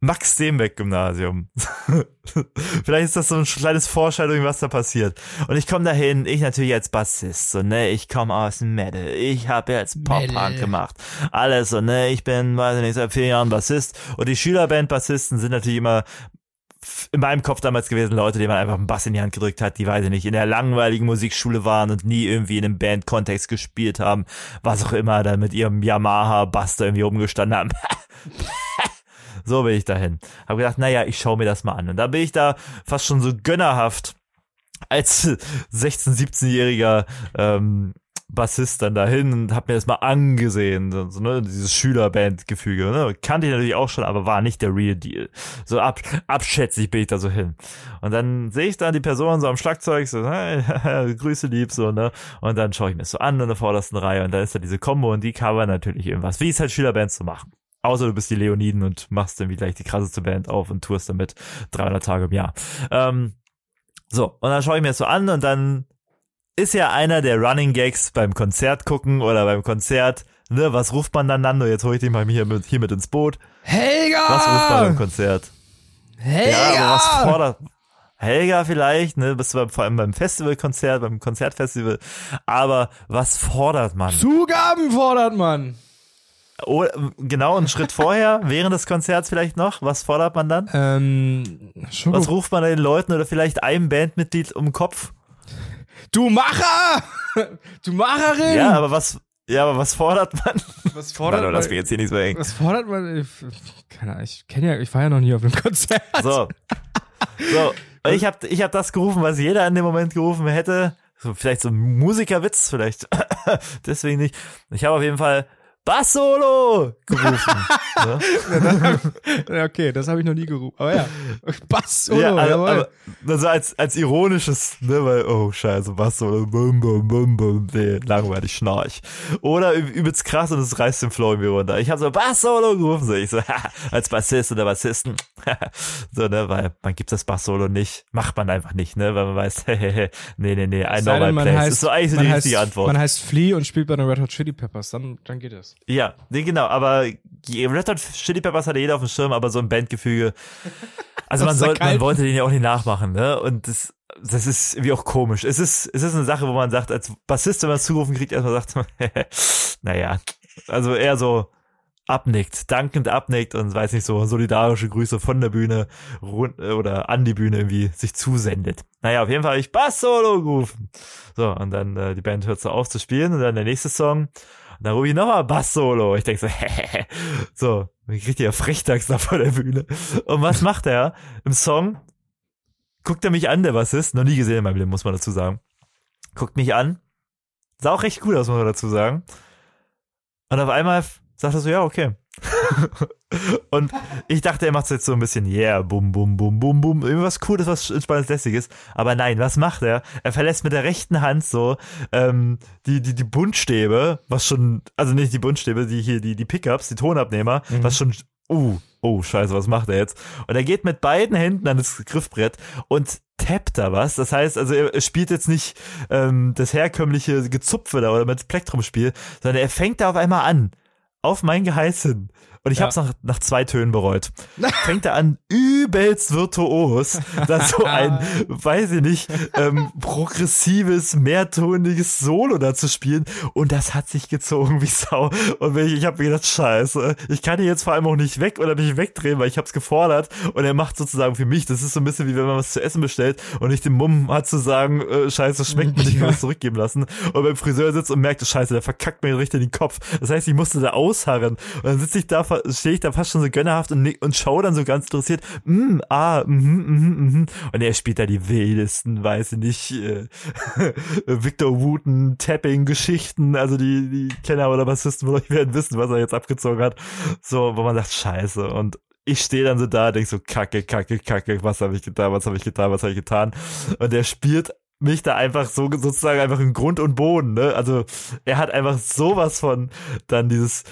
Max-Steenbeck-Gymnasium. [LAUGHS] Vielleicht ist das so ein kleines Vorstellung, was da passiert. Und ich komme dahin, ich natürlich als Bassist, so, ne, ich komme aus dem Metal, ich habe jetzt Pop-Punk gemacht, alles so, ne, ich bin, weiß ich nicht, seit vier Jahren Bassist und die Schülerband-Bassisten sind natürlich immer in meinem Kopf damals gewesen Leute, denen man einfach einen Bass in die Hand gedrückt hat, die, weiß ich nicht, in der langweiligen Musikschule waren und nie irgendwie in einem Band-Kontext gespielt haben, was auch immer, dann mit ihrem Yamaha-Bass da irgendwie rumgestanden haben. [LAUGHS] So bin ich dahin. Hab gedacht, naja, ich schaue mir das mal an. Und da bin ich da fast schon so gönnerhaft als [LAUGHS] 16-, 17-jähriger ähm, Bassist dann dahin und hab mir das mal angesehen. So, ne, dieses Schülerband-Gefüge. Ne? Kannte ich natürlich auch schon, aber war nicht der Real Deal. So ab, abschätzig bin ich da so hin. Und dann sehe ich da die Person so am Schlagzeug, so, hey, [LAUGHS] Grüße lieb, so, ne? Und dann schaue ich mir das so an in der vordersten Reihe und da ist da diese Combo und die cover natürlich irgendwas, wie es halt Schülerbands so machen. Außer du bist die Leoniden und machst irgendwie gleich die krasseste Band auf und tourst damit 300 Tage im Jahr. Ähm, so, und dann schaue ich mir das so an und dann ist ja einer der Running Gags beim Konzert gucken oder beim Konzert, ne, was ruft man dann, Nando? Jetzt hole ich dich mal hier mit, hier mit ins Boot. Helga! Was ruft man beim Konzert? Helga! Ja, aber was fordert, Helga vielleicht, ne, bist du beim, vor allem beim Festivalkonzert, beim Konzertfestival, aber was fordert man? Zugaben fordert man. Oh, genau, einen Schritt vorher, [LAUGHS] während des Konzerts vielleicht noch, was fordert man dann? Ähm, Schoko Was ruft man den Leuten oder vielleicht einem Bandmitglied um den Kopf? du Macher! [LAUGHS] Du Macherin! Ja, aber was, ja, aber was fordert man? was fordert Warte, man? lass mich jetzt hier nicht so eng. Was fordert man? Ich- Keine Ahnung, ich kenne ja, ich war ja noch nie auf einem Konzert. So. So. Und ich habe ich hab das gerufen, was jeder in dem Moment gerufen hätte. So, vielleicht so ein Musikerwitz, vielleicht. [COUGHS] Deswegen nicht. Ich habe auf jeden Fall Bass-Solo gerufen. [LAUGHS] ne? Ja, okay, das habe ich noch nie gerufen. Aber ja, Bass, Solo, ja, jawohl. aber also als, als ironisches, ne, weil, oh scheiße, Bass-Solo, bum, bum, bum, bum, nee, langweilig, schnarch. Oder üb- übelst krass und es reißt den Flow irgendwie runter. Ich habe so Bass-Solo gerufen, so ich so, [LAUGHS] als Bassist oder Bassisten. [LAUGHS] so, ne, weil man gibt das Bass-Solo nicht, macht man einfach nicht, ne, weil man weiß, nee, nee, nee, denn, man place. heißt, ist so eigentlich die richtige Antwort. Man heißt Flea und spielt bei den Red Hot Chili Peppers, dann, dann geht es. Ja, nee, genau, aber Red Hot Chili Peppers hatte jeder auf dem Schirm, aber so ein Bandgefüge. [LAUGHS] Also man, Das ist ja soll, man wollte den ja auch nicht nachmachen, ne? Und das, das ist irgendwie auch komisch. Es ist, es ist eine Sache, wo man sagt, als Bassist, wenn man es zugerufen kriegt, erstmal sagt, [LAUGHS] naja, also eher so abnickt, dankend abnickt und weiß nicht, so solidarische Grüße von der Bühne rund, oder an die Bühne irgendwie sich zusendet. Naja, auf jeden Fall habe ich Bass-Solo gerufen. So, und dann äh, die Band hört so auf zu spielen und dann der nächste Song dann rufe ich nochmal Bass-Solo. Ich denke so, [LAUGHS] so, ich krieg ja Frechdachs da vor der Bühne. Und was macht er im Song? Guckt er mich an, der Bassist, noch nie gesehen in meinem Leben, muss man dazu sagen. Guckt mich an, sah auch recht gut aus, muss man dazu sagen. Und auf einmal sagt er so, ja, okay. [LAUGHS] und ich dachte, er macht jetzt so ein bisschen, yeah, bum, bum, bum, bum, bum, irgendwas Cooles, was entspannendes, lässiges. Aber nein, was macht er? Er verlässt mit der rechten Hand so ähm, die, die, die Buntstäbe, was schon, also nicht die Buntstäbe, die hier, die, die Pickups, die Tonabnehmer, was schon, uh, oh, scheiße, was macht er jetzt? Und er geht mit beiden Händen an das Griffbrett und tappt da was. Das heißt, also er, er spielt jetzt nicht ähm, das herkömmliche Gezupfe da oder mit Plektrumspiel, sondern er fängt da auf einmal an. Auf mein Geheiß hin. Und ich Ja. hab's nach, nach zwei Tönen bereut. Fängt er an, übelst virtuos, da so ein, [LAUGHS] weiß ich nicht, ähm, progressives, mehrtoniges Solo da zu spielen. Und das hat sich gezogen wie Sau. Und ich, ich habe mir gedacht, scheiße, ich kann hier jetzt vor allem auch nicht weg oder mich wegdrehen, weil ich hab's gefordert. Und er macht sozusagen für mich, das ist so ein bisschen wie wenn man was zu essen bestellt und nicht den Mumm hat zu sagen, äh, scheiße, schmeckt mir nicht, ich will es zurückgeben lassen. Und beim Friseur sitzt und merkt, scheiße, der verkackt mir richtig den Kopf. Das heißt, ich musste da ausharren. Und dann sitze ich da, stehe ich da fast schon so gönnerhaft und, und schaue dann so ganz interessiert, mm, ah, mhm, mhm, mhm. Und er spielt da die wildesten, weiß ich nicht, äh, [LAUGHS] Victor Wooten, Tapping-Geschichten, also die, die Kenner oder Bassisten von euch werden wissen, was er jetzt abgezogen hat. So, wo man sagt, scheiße. Und ich stehe dann so da, denk so, kacke, kacke, kacke, was habe ich getan, was habe ich getan, was habe ich getan. Und er spielt mich da einfach so sozusagen einfach in Grund und Boden, ne? Also er hat einfach sowas von dann dieses,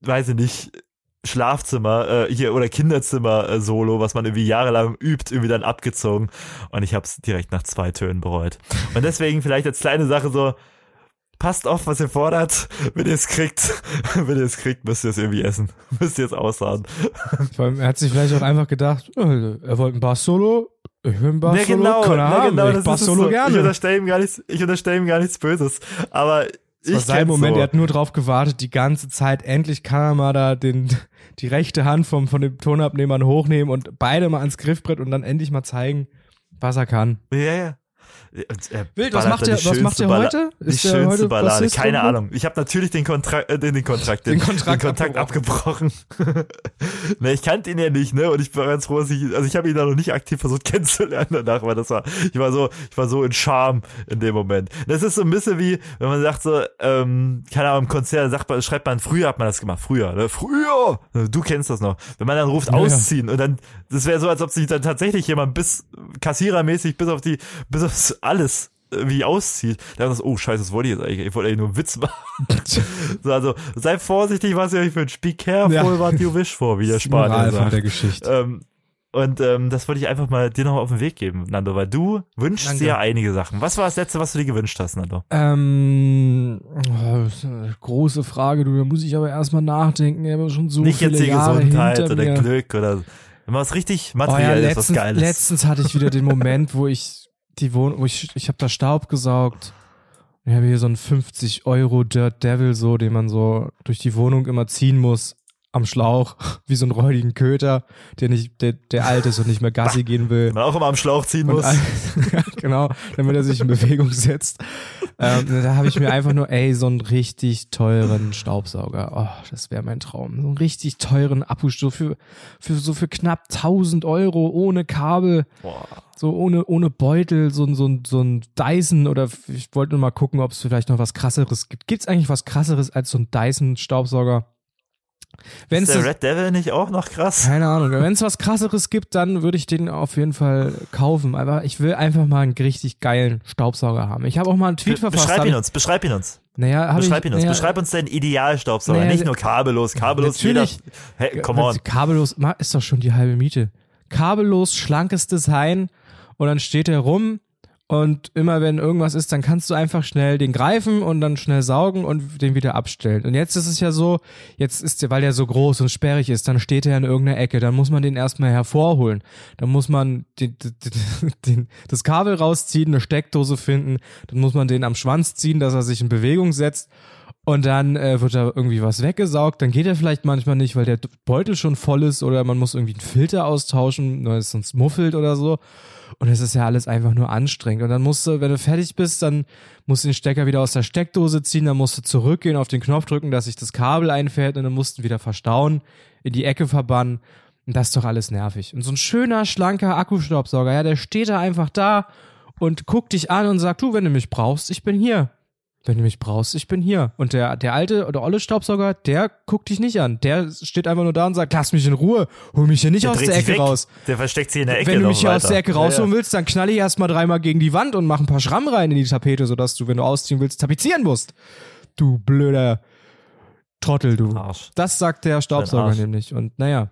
weiß ich nicht, Schlafzimmer äh, hier oder Kinderzimmer äh, Solo, was man irgendwie jahrelang übt, irgendwie dann abgezogen und ich habe es direkt nach zwei Tönen bereut. Und deswegen vielleicht als kleine Sache so passt auf, was ihr fordert. Wenn ihr es kriegt, [LAUGHS] wenn ihr es kriegt, müsst ihr es irgendwie essen. [LAUGHS] Müsst ihr es aussahen. Vor allem, er hat sich vielleicht auch einfach gedacht, äh, er wollte ein Bass-Solo, ich will ein Ne, Bass-Solo, genau, kann er haben, genau, ich es Bass-Solo so. Ich gerne. unterstelle ihm gar nichts, ich unterstelle ihm gar nichts Böses. Aber Das ich war sein Moment, so. er hat nur drauf gewartet, die ganze Zeit, endlich kann er mal da den, die rechte Hand vom, von dem Tonabnehmern hochnehmen und beide mal ans Griffbrett und dann endlich mal zeigen, was er kann. Ja, ja. Er Wild, was macht der- die was macht Balla- heute? Die Ist der schönste heute Ballade. Keine irgendwo? Ahnung. Ich habe natürlich den Kontrakt, äh, den, den Kontrakt, Den Kontrakt Kontakt abgebrochen. [LAUGHS] ne, ich kannte ihn ja nicht, ne? Und ich war ganz froh, dass ich, also ich habe ihn da noch nicht aktiv versucht [LAUGHS] kennenzulernen danach, weil das war, ich war so, ich war so in Charme in dem Moment. Das ist so ein bisschen wie, wenn man sagt so, ähm, keine Ahnung, im Konzert sagt man, schreibt man, früher hat man das gemacht, früher, ne? Früher! Du kennst das noch. Wenn man dann ruft, Ja, ja. ausziehen und dann, das wäre so, als ob sich dann tatsächlich jemand bis kassierermäßig bis auf die, bis alles wie auszieht. Da ist oh scheiße, das wollte ich jetzt eigentlich, ich wollte eigentlich nur einen Witz machen. [LAUGHS] so, also sei vorsichtig, was ihr euch wünscht. Be careful Ja. what you wish for, wie der Das ist Spanier von sagt. der Geschichte. Ähm, und ähm, das wollte ich einfach mal dir noch auf den Weg geben, Nando, weil du wünschst Danke. dir ja einige Sachen. Was war das letzte, was du dir gewünscht hast, Nando? Ähm, oh, das ist große Frage, du, da muss ich aber erstmal nachdenken. Ich habe schon so Nicht jetzt die Jahre Gesundheit oder mir. Glück oder wenn man was richtig Oh ja, materiell ist, was letztens, Geiles. letztens hatte ich wieder den Moment, wo ich die Wohnung, wo ich, ich habe da Staub gesaugt. Ich habe hier so einen 50 Euro Dirt Devil so, den man so durch die Wohnung immer ziehen muss am Schlauch, wie so einen räudigen Köter, der nicht, der, der alt ist und nicht mehr Gassi gehen will. Den man auch immer am Schlauch ziehen Und muss. ja, [LAUGHS] genau, damit er sich in Bewegung setzt. Ähm, da habe ich mir einfach nur, ey, so einen richtig teuren Staubsauger. Oh, das wäre mein Traum. So einen richtig teuren Abhustoff für, für so für knapp 1000 Euro ohne Kabel, Boah. so ohne, ohne Beutel, so, ein- so, ein- so ein Dyson oder ich wollte nur mal gucken, ob es vielleicht noch was krasseres gibt. Gibt es eigentlich was krasseres als so ein Dyson-Staubsauger? Wenn Ist der Red Devil nicht auch noch krass? keine Ahnung. Wenn es was krasseres gibt, dann würde ich den auf jeden Fall kaufen. Aber ich will einfach mal einen richtig geilen Staubsauger haben. Ich habe auch mal einen Tweet verfasst. Beschreib ihn uns, beschreib ihn uns. Naja, Beschreib ich, ihn uns. naja, Beschreib uns deinen Idealstaubsauger. Naja, nicht nur kabellos. Kabellos Natürlich. Jeder, hey, come on. Kabellos ist doch schon die halbe Miete. Kabellos, schlankes Design und dann steht er rum und immer wenn irgendwas ist, dann kannst du einfach schnell den greifen und dann schnell saugen und den wieder abstellen. Und jetzt ist es ja so, jetzt ist der, weil der so groß und sperrig ist, dann steht er in irgendeiner Ecke, dann muss man den erstmal hervorholen. Dann muss man den, den, [LAUGHS] den, das Kabel rausziehen, eine Steckdose finden, dann muss man den am Schwanz ziehen, dass er sich in Bewegung setzt und dann äh, wird da irgendwie was weggesaugt. Dann geht er vielleicht manchmal nicht, weil der Beutel schon voll ist oder man muss irgendwie einen Filter austauschen, weil es sonst muffelt oder so. Und es ist ja alles einfach nur anstrengend. Und dann musst du, wenn du fertig bist, dann musst du den Stecker wieder aus der Steckdose ziehen, dann musst du zurückgehen, auf den Knopf drücken, dass sich das Kabel einfährt und dann musst du wieder verstauen, in die Ecke verbannen. Und das ist doch alles nervig. Und so ein schöner, schlanker Akkustaubsauger, ja, der steht da einfach da und guckt dich an und sagt, du, wenn du mich brauchst, ich bin hier. Wenn du mich brauchst, ich bin hier. Und der, der alte oder olle Staubsauger, der guckt dich nicht an. Der steht einfach nur da und sagt, lass mich in Ruhe, hol mich hier nicht aus dreht der Ecke weg. raus. Der versteckt sich in der Ecke Wenn du mich hier aus weiter. der Ecke Ja, rausholen ja. willst, dann knall ich erstmal dreimal gegen die Wand und mach ein paar Schramm rein in die Tapete, sodass du, wenn du ausziehen willst, tapezieren musst. Du blöder Trottel, du. Arsch. Das sagt der Staubsauger nämlich. Und naja.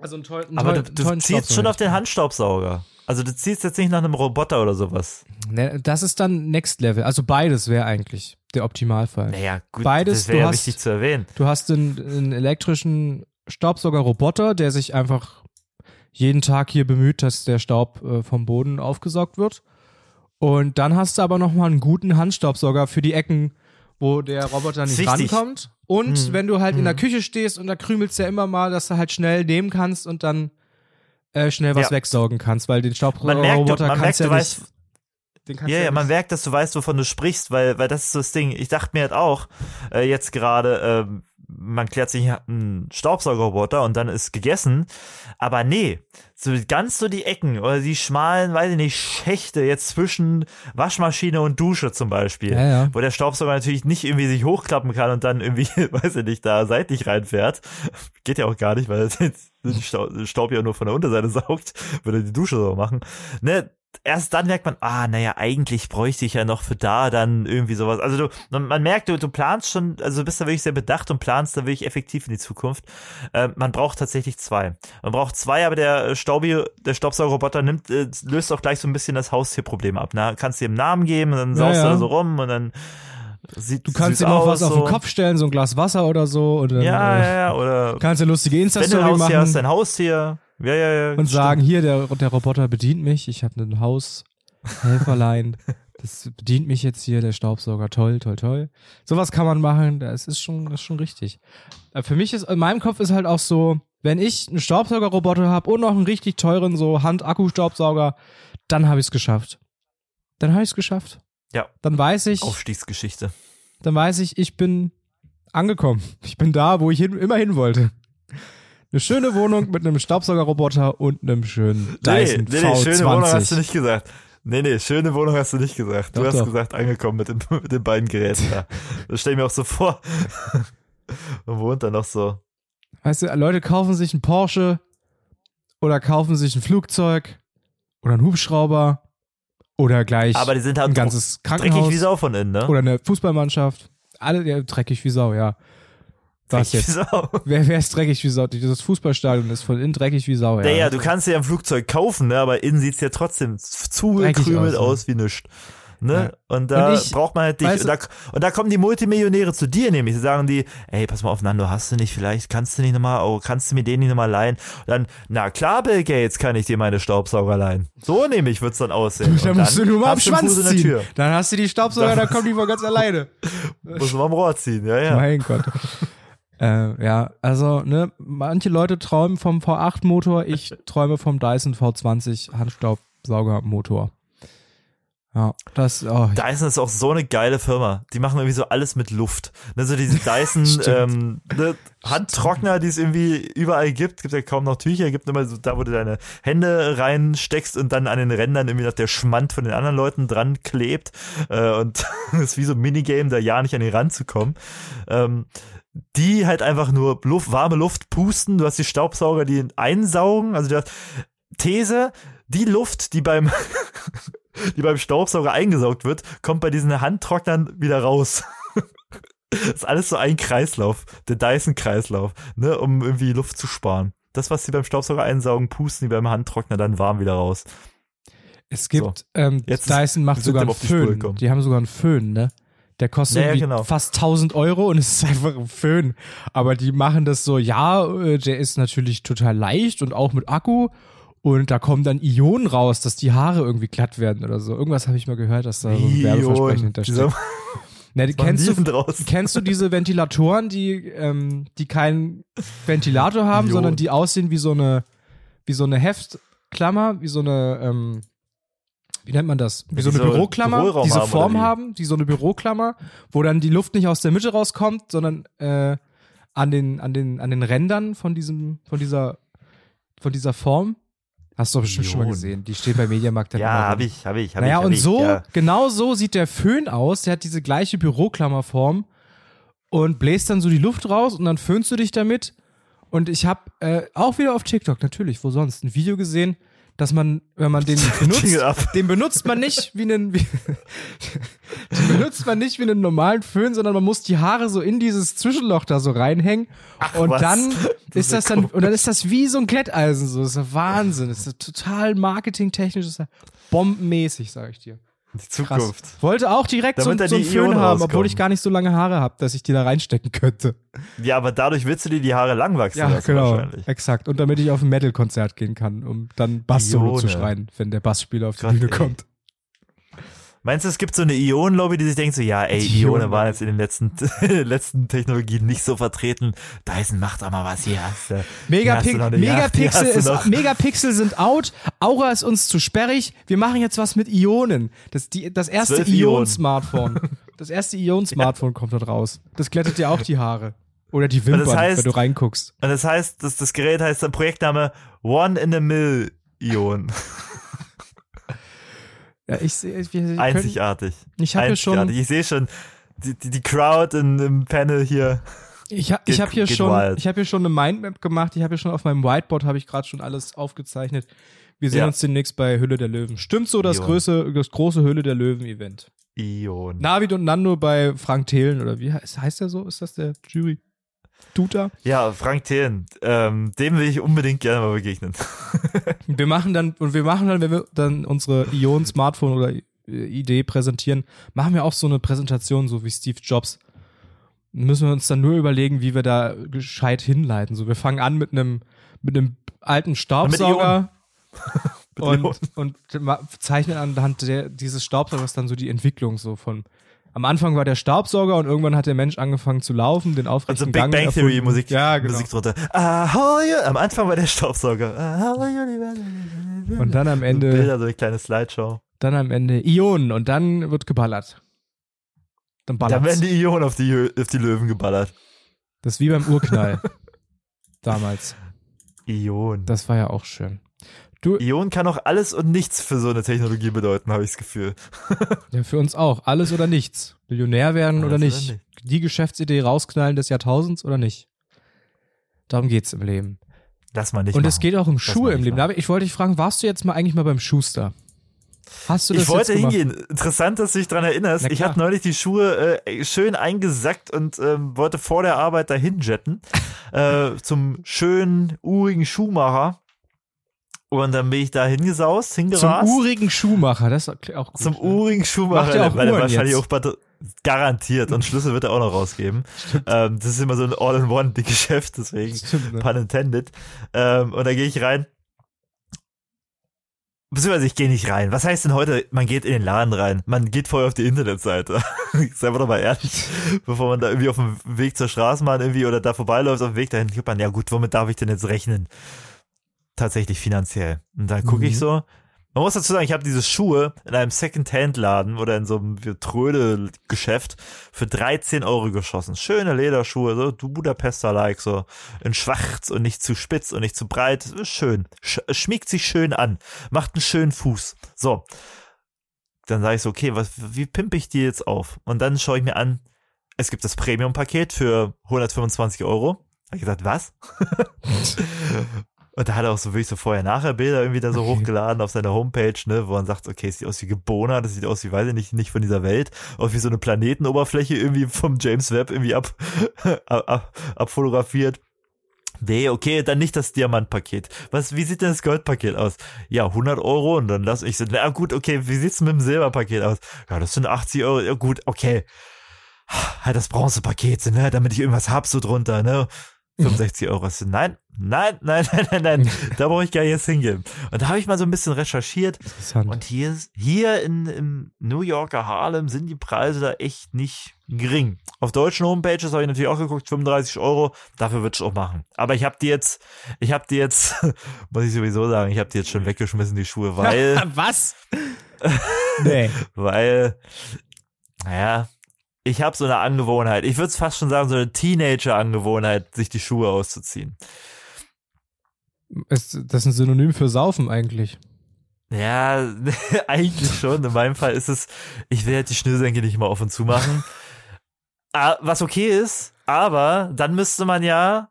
Also ein toll, einen Aber toll, du, du tollen ziehst schon auf den Handstaubsauger. Also du ziehst jetzt nicht nach einem Roboter oder sowas. Ne, Das ist dann Next Level. Also beides wäre eigentlich der Optimalfall. Naja, gut, Beides, das wäre du ja hast- wichtig zu erwähnen. Du hast einen, einen elektrischen Staubsauger-Roboter, der sich einfach jeden Tag hier bemüht, dass der Staub äh, vom Boden aufgesaugt wird. Und dann hast du aber nochmal einen guten Handstaubsauger für die Ecken, wo der Roboter nicht wichtig. rankommt. Und Hm. wenn du halt in der Küche stehst und da krümelst ja immer mal, dass du halt schnell nehmen kannst und dann äh, schnell was Ja. wegsaugen kannst, weil den man kannst merkt, ja weißt, nicht. Ja, du ja, man merkt, dass du weißt, wovon du sprichst, weil, weil das ist so das Ding. Ich dachte mir halt auch, äh, jetzt gerade, ähm, man klärt sich einen Staubsaugerroboter und dann ist gegessen. Aber nee, so ganz so die Ecken oder die schmalen, weiß ich nicht, Schächte jetzt zwischen Waschmaschine und Dusche zum Beispiel, Ja, ja. wo der Staubsauger natürlich nicht irgendwie sich hochklappen kann und dann irgendwie, [LAUGHS] weiß ich nicht, da seitlich reinfährt. Geht ja auch gar nicht, weil [LAUGHS] den Staub, Staub ja nur von der Unterseite saugt, würde die Dusche so machen. Ne, erst dann merkt man, ah, naja, eigentlich bräuchte ich ja noch für da dann irgendwie sowas. Also du, man merkt, du, du planst schon, also du bist da wirklich sehr bedacht und planst da wirklich effektiv in die Zukunft. Ähm, man braucht tatsächlich zwei. Man braucht zwei, aber der Staubi, der Staubsaugerroboter nimmt, äh, löst auch gleich so ein bisschen das Haustierproblem ab. Ne? Kannst du ihm einen Namen geben und dann Ja, saust du ja. da so rum und dann Sieht Du kannst dir noch aus, was auf so. den Kopf stellen, so ein Glas Wasser oder so. Und dann Ja, äh, ja, ja, oder kannst du lustige wenn du ein Insta-Story Haustier hast, machen dein Haustier. Ja, ja, ja. und stimmt. sagen, hier, der, der Roboter bedient mich, ich habe ein Haushelferlein. [LAUGHS] Das bedient mich jetzt hier, der Staubsauger. Toll, toll, toll. Sowas kann man machen, das ist schon, das ist schon richtig. Äh, Für mich ist, in meinem Kopf ist halt auch so, wenn ich einen Staubsaugerroboter habe und noch einen richtig teuren so Hand-Akku-Staubsauger, dann habe ich es geschafft. Dann habe ich es geschafft. Ja. Dann weiß ich, Aufstiegsgeschichte. dann weiß ich, ich bin angekommen. Ich bin da, wo ich hin, immer hin wollte. Eine schöne Wohnung mit einem Staubsaugerroboter und einem schönen Dyson nee, nee, nee, schöne Wohnung hast du V20. nicht gesagt. Nee, nee, schöne Wohnung hast du nicht gesagt. Du Doch, hast doch. gesagt, angekommen mit, dem, [LAUGHS] mit den beiden Geräten da. [LAUGHS] Das stell ich mir auch so vor. [LAUGHS] Und wohnt dann noch so. Weißt du, Leute kaufen sich einen Porsche oder kaufen sich ein Flugzeug oder einen Hubschrauber oder gleich Aber die sind halt ein ganzes dreckig Krankenhaus wie Sau von innen, ne? oder eine Fußballmannschaft. Alle ja, dreckig wie Sau, ja. Was Dreckig jetzt? wie Sau. [LAUGHS] Wer, wer ist dreckig wie Sau? Dieses Fußballstadion ist von innen dreckig wie Sau, ja. Ja, ja, du kannst ja ein Flugzeug kaufen, ne? aber innen sieht's ja trotzdem zugekrümelt aus, aus, wie nichts. Ne? Ja. Und da Und ich- braucht man halt dich. Und da, und da kommen die Multimillionäre zu dir nämlich. Sie sagen die, ey, pass mal auf, Nando, hast du nicht vielleicht, kannst du nicht nochmal, oh, kannst du mir den nicht nochmal leihen? Und dann, na klar, Bill Gates, kann ich dir meine Staubsauger leihen. So nämlich wird's dann aussehen. Da Und musst du dann nur mal am du Schwanz Fuß ziehen. Tür. Dann hast du die Staubsauger, Dann- dann kommen die von ganz alleine. [LAUGHS] Muss man am Rohr ziehen, ja, ja. Mein Gott. Äh, ja, also, ne, manche Leute träumen vom V8-Motor, ich [LAUGHS] träume vom Dyson V20 Handstaubsaugermotor. Ja, das, oh, Dyson ist auch so eine geile Firma. Die machen irgendwie so alles mit Luft. Ne, so diese [LAUGHS] Dyson ähm, ne, Handtrockner, die es irgendwie überall gibt. Gibt ja kaum noch Tücher. Gibt immer so da, wo du deine Hände reinsteckst und dann an den Rändern irgendwie noch der Schmand von den anderen Leuten dran klebt. Äh, und [LAUGHS] das ist wie so ein Minigame, da ja nicht an den Rand zu kommen. Ähm, die halt einfach nur Luft, warme Luft pusten. Du hast die Staubsauger, die einsaugen. Also du hast These, die Luft, die beim [LAUGHS] die beim Staubsauger eingesaugt wird, kommt bei diesen Handtrocknern wieder raus. Das [LAUGHS] ist alles so ein Kreislauf, der Dyson-Kreislauf, ne, um irgendwie Luft zu sparen. Das, was sie beim Staubsauger einsaugen, pusten die beim Handtrockner dann warm wieder raus. es gibt, ähm, Jetzt Dyson macht sogar einen die Föhn. gekommen. Die haben sogar einen Föhn, ne? Der kostet Ja, ja, irgendwie genau. fast 1000 Euro und es ist einfach ein Föhn. Aber die machen das so, ja, äh, der ist natürlich total leicht und auch mit Akku. Und da kommen dann Ionen raus, dass die Haare irgendwie glatt werden oder so. Irgendwas habe ich mal gehört, dass da so ein Werbeversprechen hintersteht. Na, kennst, du, kennst du diese Ventilatoren, die, ähm, die keinen Ventilator haben, Jo. sondern die aussehen wie so eine, wie so eine Heftklammer, wie so eine, ähm, wie nennt man das? Wie so eine so Büroklammer, Bürokraum diese haben, Form haben, die so eine Büroklammer, wo dann die Luft nicht aus der Mitte rauskommt, sondern äh, an den, an den, an den Rändern von diesem, von dieser, von dieser Form. Hast du doch bestimmt schon mal gesehen. Die steht bei Mediamarkt Ja, habe ich, habe ich, habe Naja, ich. hab und ich, so, Ja. genau so sieht der Föhn aus. Der hat diese gleiche Büroklammerform und bläst dann so die Luft raus und dann föhnst du dich damit. Und ich habe äh, auch wieder auf TikTok, natürlich, wo sonst, ein Video gesehen, dass man, wenn man den [LAUGHS] benutzt, den benutzt man nicht wie einen, wie, [LAUGHS] den benutzt man nicht wie einen normalen Föhn, sondern man muss die Haare so in dieses Zwischenloch da so reinhängen. und was? dann Das ist das dann, und dann ist das wie so ein Glätteisen, so. Das ist Wahnsinn. Das ist total marketingtechnisch, das ist bombenmäßig, sag ich dir. Die Krass. Zukunft. Wollte auch direkt so, Damit da so einen Föhn haben, obwohl rauskommen. ich gar nicht so lange Haare habe, dass ich die da reinstecken könnte. Ja, aber dadurch willst du dir die Haare lang wachsen lassen wahrscheinlich. Exakt. Und damit ich auf ein Metal-Konzert gehen kann, um dann Bass-Solo zu schreien, wenn der Bassspieler auf die Gott, Bühne ey. kommt. Meinst du, es gibt so eine Ionen-Lobby, die sich denkt so, ja, ey, Die Ionen waren jetzt in den letzten, [LAUGHS] letzten Technologien nicht so vertreten. Dyson macht aber was hier. Hast du, hier hast Yacht, hier Megapixel, hast du ist, Megapixel sind out, Aura ist uns zu sperrig, wir machen jetzt was mit Ionen. Das, die, das erste Zwölf Ionen. Ion-Smartphone. [LAUGHS] Das erste Ion-Smartphone kommt dort raus. Das glättet dir auch die Haare. Oder die Wimpern, das heißt- wenn du reinguckst. Und das heißt, das, das Gerät heißt dann Projektname One in a Mill Ion. Ja, ich sehe, Einzigartig. ich habe schon. Ich sehe schon die, die, die Crowd in, im Panel hier. Ich, ha, ich habe hier schon, wild. ich habe hier schon eine Mindmap gemacht. Ich habe hier schon auf meinem Whiteboard habe ich gerade schon alles aufgezeichnet. Wir sehen Ja. uns demnächst bei Hülle der Löwen. Stimmt so das große, das große Hülle der Löwen Event. Ion. Navid und Nando bei Frank Thelen oder wie heißt, heißt der so? Ist das der Jury? Tutor? Ja, Frank Thelen. Ähm, dem will ich unbedingt gerne mal begegnen. [LAUGHS] Wir machen dann und wir machen dann, wenn wir dann unsere Ion Smartphone oder äh, Idee präsentieren, machen wir auch so eine Präsentation, so wie Steve Jobs. Müssen wir uns dann nur überlegen, wie wir da gescheit hinleiten. So, wir fangen an mit einem mit einem alten Staubsauger [LAUGHS] und, und zeichnen anhand der, dieses Staubsaugers dann so die Entwicklung so von. Am Anfang war der Staubsauger und irgendwann hat der Mensch angefangen zu laufen, den aufrechten Also Big Gang Bang Theory. Musik, Ja, genau. Musik drunter. Ahoy, am Anfang war der Staubsauger. Ahoy, Und dann am Ende, Bilder, so eine kleine Slideshow. dann am Ende Ionen und dann wird geballert. Dann Da ballert. werden die Ionen auf die, auf die Löwen geballert. Das ist wie beim Urknall. [LAUGHS] Damals. Ionen. Das war ja auch schön. Du, Ion kann auch alles und nichts für so eine Technologie bedeuten, habe ich das Gefühl. [LAUGHS] ja, für uns auch. Alles oder nichts. Millionär werden oder Alles oder nicht. nicht. Die Geschäftsidee rausknallen des Jahrtausends oder nicht. Darum geht's im Leben. Lass mal nicht Und machen. es geht auch um Schuhe im nicht Leben. machen. Ich wollte dich fragen, warst du jetzt mal eigentlich mal beim Schuster? Hast du das Ich wollte hingehen. Interessant, dass du dich dran erinnerst. Ich habe neulich die Schuhe äh, schön eingesackt und ähm, wollte vor der Arbeit dahin jetten [LAUGHS] äh, zum schönen, urigen Schuhmacher. Und dann bin ich da hingesaust, Zum hingerast. urigen Schuhmacher, das ist auch gut. Zum ne? urigen Schuhmacher, Macht er auch weil er wahrscheinlich jetzt? auch Batter garantiert und Schlüssel wird er auch noch rausgeben. Ähm, das ist immer so ein All-in-One-Geschäft, deswegen [LAUGHS] Stimmt, ne? pun intended. Ähm, und da gehe ich rein. Beziehungsweise ich gehe nicht rein. Was heißt denn heute, man geht in den Laden rein? Man geht vorher auf die Internetseite. [LAUGHS] Seien wir doch mal ehrlich. [LAUGHS] Bevor man da irgendwie auf dem Weg zur Straßenbahn irgendwie oder da vorbeiläuft, auf dem Weg dahin, guckt man, ja gut, womit darf ich denn jetzt rechnen? Tatsächlich finanziell. Und dann gucke Mhm. ich so. Man muss dazu sagen, ich habe diese Schuhe in einem Second-Hand-Laden oder in so einem Trödel-Geschäft für 13 Euro geschossen. Schöne Lederschuhe, so du Budapester-like, so in schwarz und nicht zu spitz und nicht zu breit. Ist Schön. Sch schmiegt sich schön an. Macht einen schönen Fuß. So. Dann sage ich so, okay, was, wie pimpe ich die jetzt auf? Und dann schaue ich mir an, es gibt das Premium-Paket für 125 Euro. Hab ich gesagt, was? [LAUGHS] [LAUGHS] Und da hat er auch so wirklich so vorher-nachher Bilder irgendwie da so Okay. hochgeladen auf seiner Homepage, ne, wo man sagt, okay, es sieht aus wie Gebona, das sieht aus wie, weiß ich nicht, nicht von dieser Welt, auch wie so eine Planetenoberfläche irgendwie vom James Webb irgendwie ab, [LAUGHS] ab, ab, abfotografiert. Nee, okay, dann nicht das Diamantpaket. Was, wie sieht denn das Goldpaket aus? Ja, 100 Euro und dann lass ich so, na gut, okay, wie sieht's mit dem Silberpaket aus? Ja, das sind 80 Euro, ja gut, okay. Halt das Bronzepaket, ne, damit ich irgendwas hab so drunter, ne. 65 Euro. So, Nein, nein, nein, [LAUGHS] nein, nein, nein, da brauche ich gar nicht jetzt hingehen. Und da habe ich mal so ein bisschen recherchiert Interessant. und hier, ist- hier in, im New Yorker Harlem sind die Preise da echt nicht gering. Auf deutschen Homepages habe ich natürlich auch geguckt, 35 Euro, dafür würde ich auch machen. Aber ich habe die jetzt, ich habe die jetzt, [LAUGHS] muss ich sowieso sagen, ich habe die jetzt schon weggeschmissen, die Schuhe, weil, [LAUGHS] Was? nee. weil, naja, ich habe so eine Angewohnheit, ich würde es fast schon sagen, so eine Teenager-Angewohnheit, sich die Schuhe auszuziehen. Ist das ist ein Synonym für Saufen eigentlich? Ja, [LAUGHS] eigentlich schon. In meinem Fall ist es, ich will halt die Schnürsenkel nicht mal auf und zu machen. [LAUGHS] Ah, Was okay ist, aber dann müsste man ja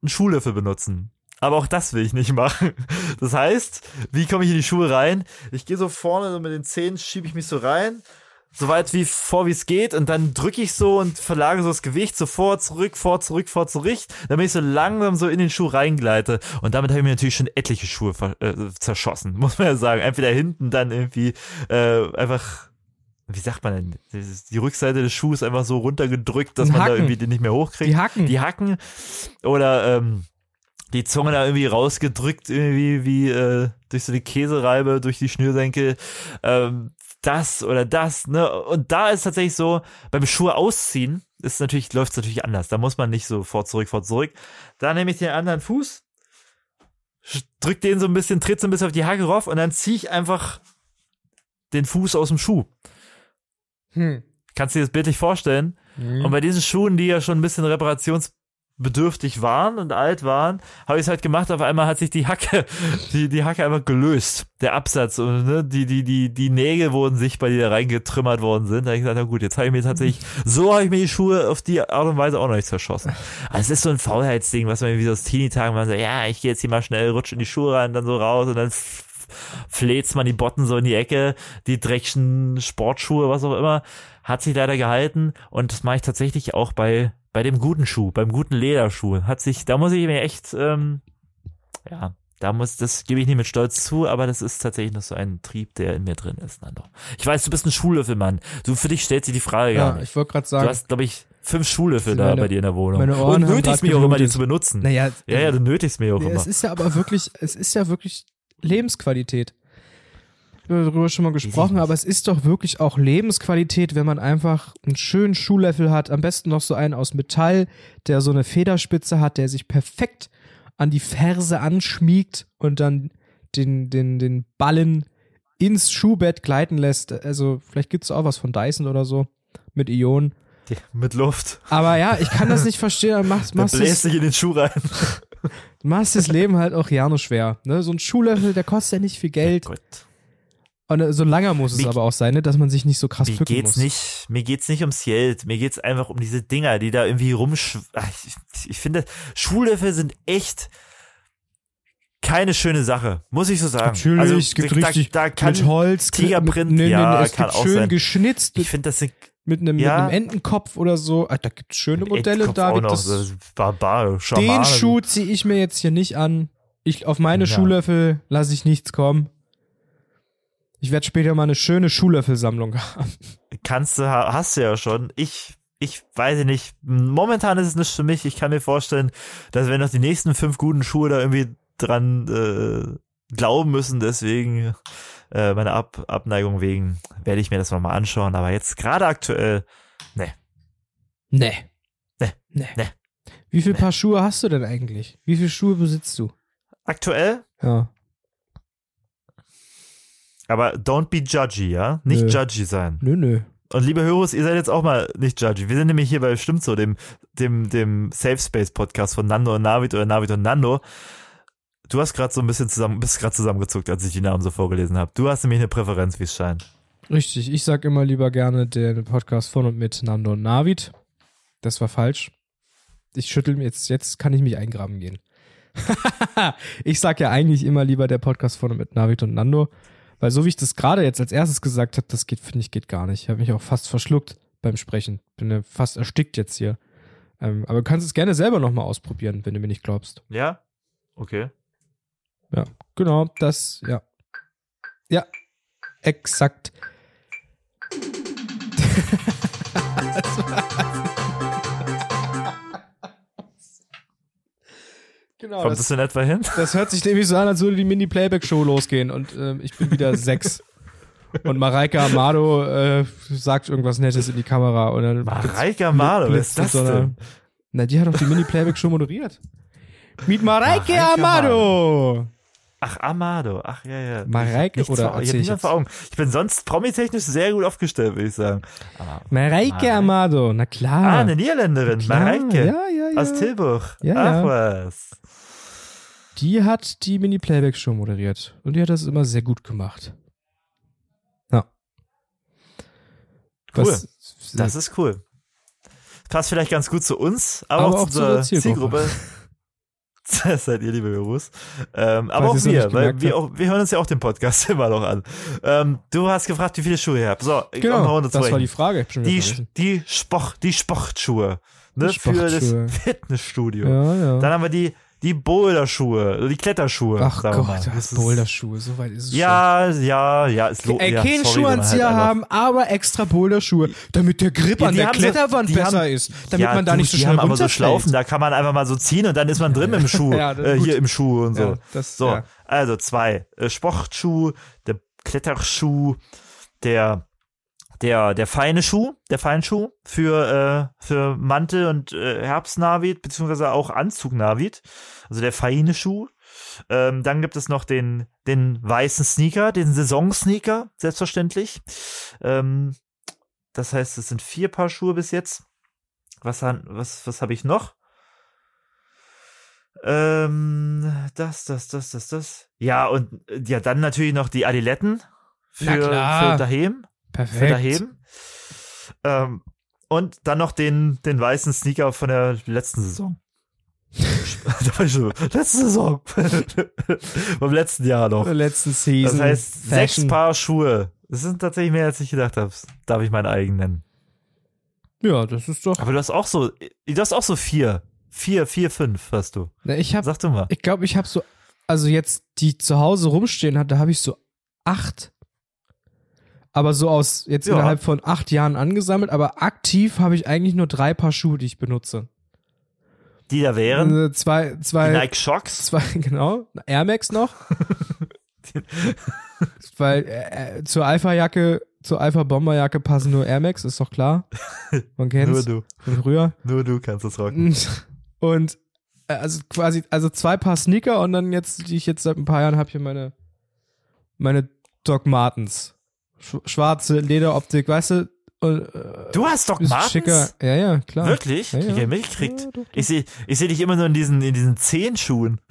einen Schuhlöffel benutzen. Aber auch das will ich nicht machen. Das heißt, wie komme ich in die Schuhe rein? Ich gehe so vorne so mit den Zehen, schiebe ich mich so rein, so weit wie vor wie es geht und dann drücke ich so und verlage so das Gewicht so vor, zurück, vor, zurück, vor, zurück, damit ich so langsam so in den Schuh reingleite und damit habe ich mir natürlich schon etliche Schuhe äh, zerschossen, [LAUGHS] muss man ja sagen. Entweder hinten dann irgendwie äh, einfach wie sagt man denn, die Rückseite des Schuhs einfach so runtergedrückt, dass man da irgendwie den nicht mehr hochkriegt. Die Hacken. Die Hacken oder ähm, die Zunge da irgendwie rausgedrückt, irgendwie wie äh, durch so eine Käsereibe, durch die Schnürsenkel. Ähm, das oder das, ne? Und da ist tatsächlich so, beim Schuhe ausziehen, ist natürlich, läuft es natürlich anders. Da muss man nicht so vor zurück, vor zurück. Da nehme ich den anderen Fuß, drück den so ein bisschen, tritt so ein bisschen auf die Hacke rauf und dann ziehe ich einfach den Fuß aus dem Schuh. Hm. Kannst du dir das bildlich vorstellen? Und bei diesen Schuhen, die ja schon ein bisschen reparationsbedürftig waren und alt waren, habe ich es halt gemacht. Auf einmal hat sich die Hacke, [LAUGHS] die, die Hacke einfach gelöst. Der Absatz und ne, die, die, die, die Nägel wurden sichtbar, die da reingetrümmert worden sind. Da habe ich gesagt, na gut, jetzt habe ich mir tatsächlich, so habe ich mir die Schuhe auf die Art und Weise auch noch nicht zerschossen. Also es ist so ein Faulheitsding, was man irgendwie so aus Teenie-Tagen man so, ja, ich gehe jetzt hier mal schnell, rutsche in die Schuhe rein, dann so raus und dann fläzt man die Botten so in die Ecke, die dreckigen Sportschuhe, was auch immer, hat sich leider gehalten und das mache ich tatsächlich auch bei bei dem guten Schuh, beim guten Lederschuh, hat sich, da muss ich mir echt, ähm, ja, Da muss, das gebe ich nicht mit Stolz zu, aber das ist tatsächlich noch so ein Trieb, der in mir drin ist, Nando. Ich weiß, du bist ein Schuhlöffelmann. Du, für dich stellt sich die Frage gar Ja, nicht. ich wollte gerade Du sagen, hast, glaube ich, fünf Schulöffel Meine- da bei dir in der Wohnung. meine Ohren Und haben nötigst mich auch immer, die zu benutzen. naja, ja, ja, du nötigst mich auch Ja, immer. es ist ja aber wirklich, es ist ja wirklich Lebensqualität. Darüber schon mal gesprochen, aber es ist doch wirklich auch Lebensqualität, wenn man einfach einen schönen Schuhlöffel hat, am besten noch so einen aus Metall, der so eine Federspitze hat, der sich perfekt an die Ferse anschmiegt und dann den, den, den Ballen ins Schuhbett gleiten lässt. Also vielleicht gibt es auch was von Dyson oder so mit Ionen. Die- Mit Luft. Aber ja, ich kann das nicht verstehen. Machst, machst, [LAUGHS] bläst dich in den Schuh rein. [LAUGHS] machst das Leben halt auch gerne schwer. Ne? So ein Schuhlöffel, der kostet ja nicht viel Geld. Gut. Und äh, so langer muss es Mir- aber auch sein, ne? dass man sich nicht so krass Mir pücken geht's muss. nicht, mir geht's nicht ums Geld. Mir geht's einfach um diese Dinger, die da irgendwie rumsch... Ich, ich finde, Schuhlöffel sind echt keine schöne Sache, muss ich so sagen. Natürlich, also, es gibt da, richtig da kann, mit Holz, Tigerprint, nee, nee, ja, nee, es kann gibt schön sein. geschnitzt Ich mit, finde, das sind mit, einem, Ja. mit einem Entenkopf oder so. Ah, Da gibt es schöne Modelle, Das, das ist barbar, den. Schuh ziehe ich mir jetzt hier nicht an. Ich, auf meine Ja. Schuhlöffel lasse ich nichts kommen. Ich werde später mal eine schöne Schuhlöffelsammlung haben. kannst du, ha- hast du ja schon. Ich, ich weiß nicht. Momentan ist es nicht für mich. Ich kann mir vorstellen, dass wir noch die nächsten fünf guten Schuhe da irgendwie dran äh, glauben müssen. Deswegen äh, meine Ab Abneigung wegen werde ich mir das nochmal anschauen. Aber jetzt gerade aktuell, Nee. Nee. Nee. Nee. Wie viel Paar Schuhe hast du denn eigentlich? Wie viele Schuhe besitzt du? aktuell. Ja. Aber don't be judgy, ja? Nicht Nö. judgy sein. Nö, nö. Und liebe Hörers, ihr seid jetzt auch mal nicht judgy. Wir sind nämlich hier bei Stimmt so, dem, dem, dem Safe Space Podcast von Nando und Navid oder Navid und Nando. Du hast gerade so ein bisschen zusammen, bist gerade zusammengezuckt, als ich die Namen so vorgelesen habe. Du hast nämlich eine Präferenz, wie es scheint. Richtig, ich sag immer lieber gerne den Podcast von und mit Nando und Navid. Das war falsch. Ich schüttel mir jetzt, jetzt kann ich mich eingraben gehen. [LAUGHS] ich sag ja eigentlich immer lieber der Podcast von und mit Navid und Nando, weil so wie ich das gerade jetzt als erstes gesagt habe, das geht, finde ich, geht gar nicht. Ich habe mich auch fast verschluckt beim Sprechen. Bin ja fast erstickt jetzt hier. Ähm, aber du kannst es gerne selber nochmal ausprobieren, wenn du mir nicht glaubst. Ja? Okay. Ja, genau, das, ja. Ja, exakt. [LAUGHS] genau, Kommt das, das in etwa hin? das hört sich nämlich so an, als würde die Mini-Playback-Show losgehen und ähm, ich bin wieder sechs. Und Mareike Amado äh, sagt irgendwas Nettes in die Kamera und dann Mareike Amado, wer ist das so denn? Na, die hat doch die Mini-Playback-Show moderiert. Mit Mareike, Mareike Amado. Ach, Amado. Ach, ja, ja. Mareike Nichts oder vor- ich ich vor Augen. Ich bin sonst promitechnisch sehr gut aufgestellt, würde ich sagen. Aber, Mareike Mareike. Amado, na klar. ah, eine Niederländerin. Mareike. Ja, ja, ja. Aus Tilburg. Ja, Ach ja. was. Die hat die Mini-Playback-Show moderiert. Und die hat das immer sehr gut gemacht. Ja. Cool. Was, Das ist cool. Passt vielleicht ganz gut zu uns, aber, Aber auch, auch zu unserer der Zielgruppe. Zielgruppe. [LAUGHS] Das seid ihr, liebe Büros. Ähm, aber auch wir, weil wir, auch, wir hören uns ja auch den Podcast [LAUGHS] immer noch an. Ähm, du hast gefragt, wie viele Schuhe ihr habt. So, genau, das war die. Frage. Die, die, Sport, die Sportschuhe. Ne, für das Fitnessstudio. Ja, ja. Dann haben wir die, die Boulderschuhe, die Kletterschuhe. Ach Gott, Das Boulderschuhe. So weit ist es Ja, ja, ja. Ist schon. lo- Ey, ja, man Schuhanzieher halt haben, aber extra Boulderschuhe, damit der Grip Ja, an der so- Kletterwand die besser haben- ist. Damit ja, man da du, nicht so die schnell haben aber so. Schlaufen, da kann man einfach mal so ziehen und dann ist man drin im [LAUGHS] Schuh. Äh, hier im Schuh und so. Das- so, also zwei. Äh, Sportschuh, der Kletterschuh, der der der feine Schuh, der Feinschuh für äh, für Mantel und äh, Herbstnavit beziehungsweise auch Anzugnavit, also der feine Schuh. Ähm, dann gibt es noch den den weißen Sneaker, den Saisonsneaker, selbstverständlich. Ähm, das heißt, es sind vier Paar Schuhe bis jetzt. Was was was habe ich noch? Ähm, das, das, das, das, das. Ja, und äh, ja, dann natürlich noch die Adiletten für, für daheim. Für Perfekt. daheim. Ähm, und dann noch den, den weißen Sneaker von der letzten Saison. da [LAUGHS] letzte Saison. Vom letzten Jahr noch. Letzten Season. Das heißt, sechs Fashion. Paar Schuhe. Das sind tatsächlich mehr, als ich gedacht habe. Darf ich meinen eigenen nennen. Ja, das ist doch. Aber du hast auch so, du hast auch so vier. Vier, vier, fünf hast du. Na, ich hab, Sag du mal. ich glaube, ich habe so also jetzt die zu Hause rumstehen hatte, habe ich so acht. Aber so aus jetzt Ja. innerhalb von acht Jahren angesammelt, aber aktiv habe ich eigentlich nur drei Paar Schuhe, die ich benutze. Die da wären, Äh, zwei, die zwei, Nike Shocks. zwei, [LAUGHS] genau, Air Max noch. [LAUGHS] Weil äh, äh, zur Alpha-Jacke, zur Alpha-Bomberjacke passen nur Air Max, ist doch klar. Man [LAUGHS] Nur kennt's du, von früher. nur du kannst das rocken. Und äh, also quasi, also zwei Paar Sneaker und dann jetzt, die ich jetzt seit ein paar Jahren habe, hier meine, meine Doc Martens. Sch schwarze Lederoptik, weißt du? Und, äh, Du hast doch Martens? schicker. Ja, ja, klar. Wirklich? Ja, ja. Ich mitgekriegt. Ja, doch, doch. Ich sehe ich seh dich immer nur in diesen, in diesen Zehenschuhen. [LAUGHS]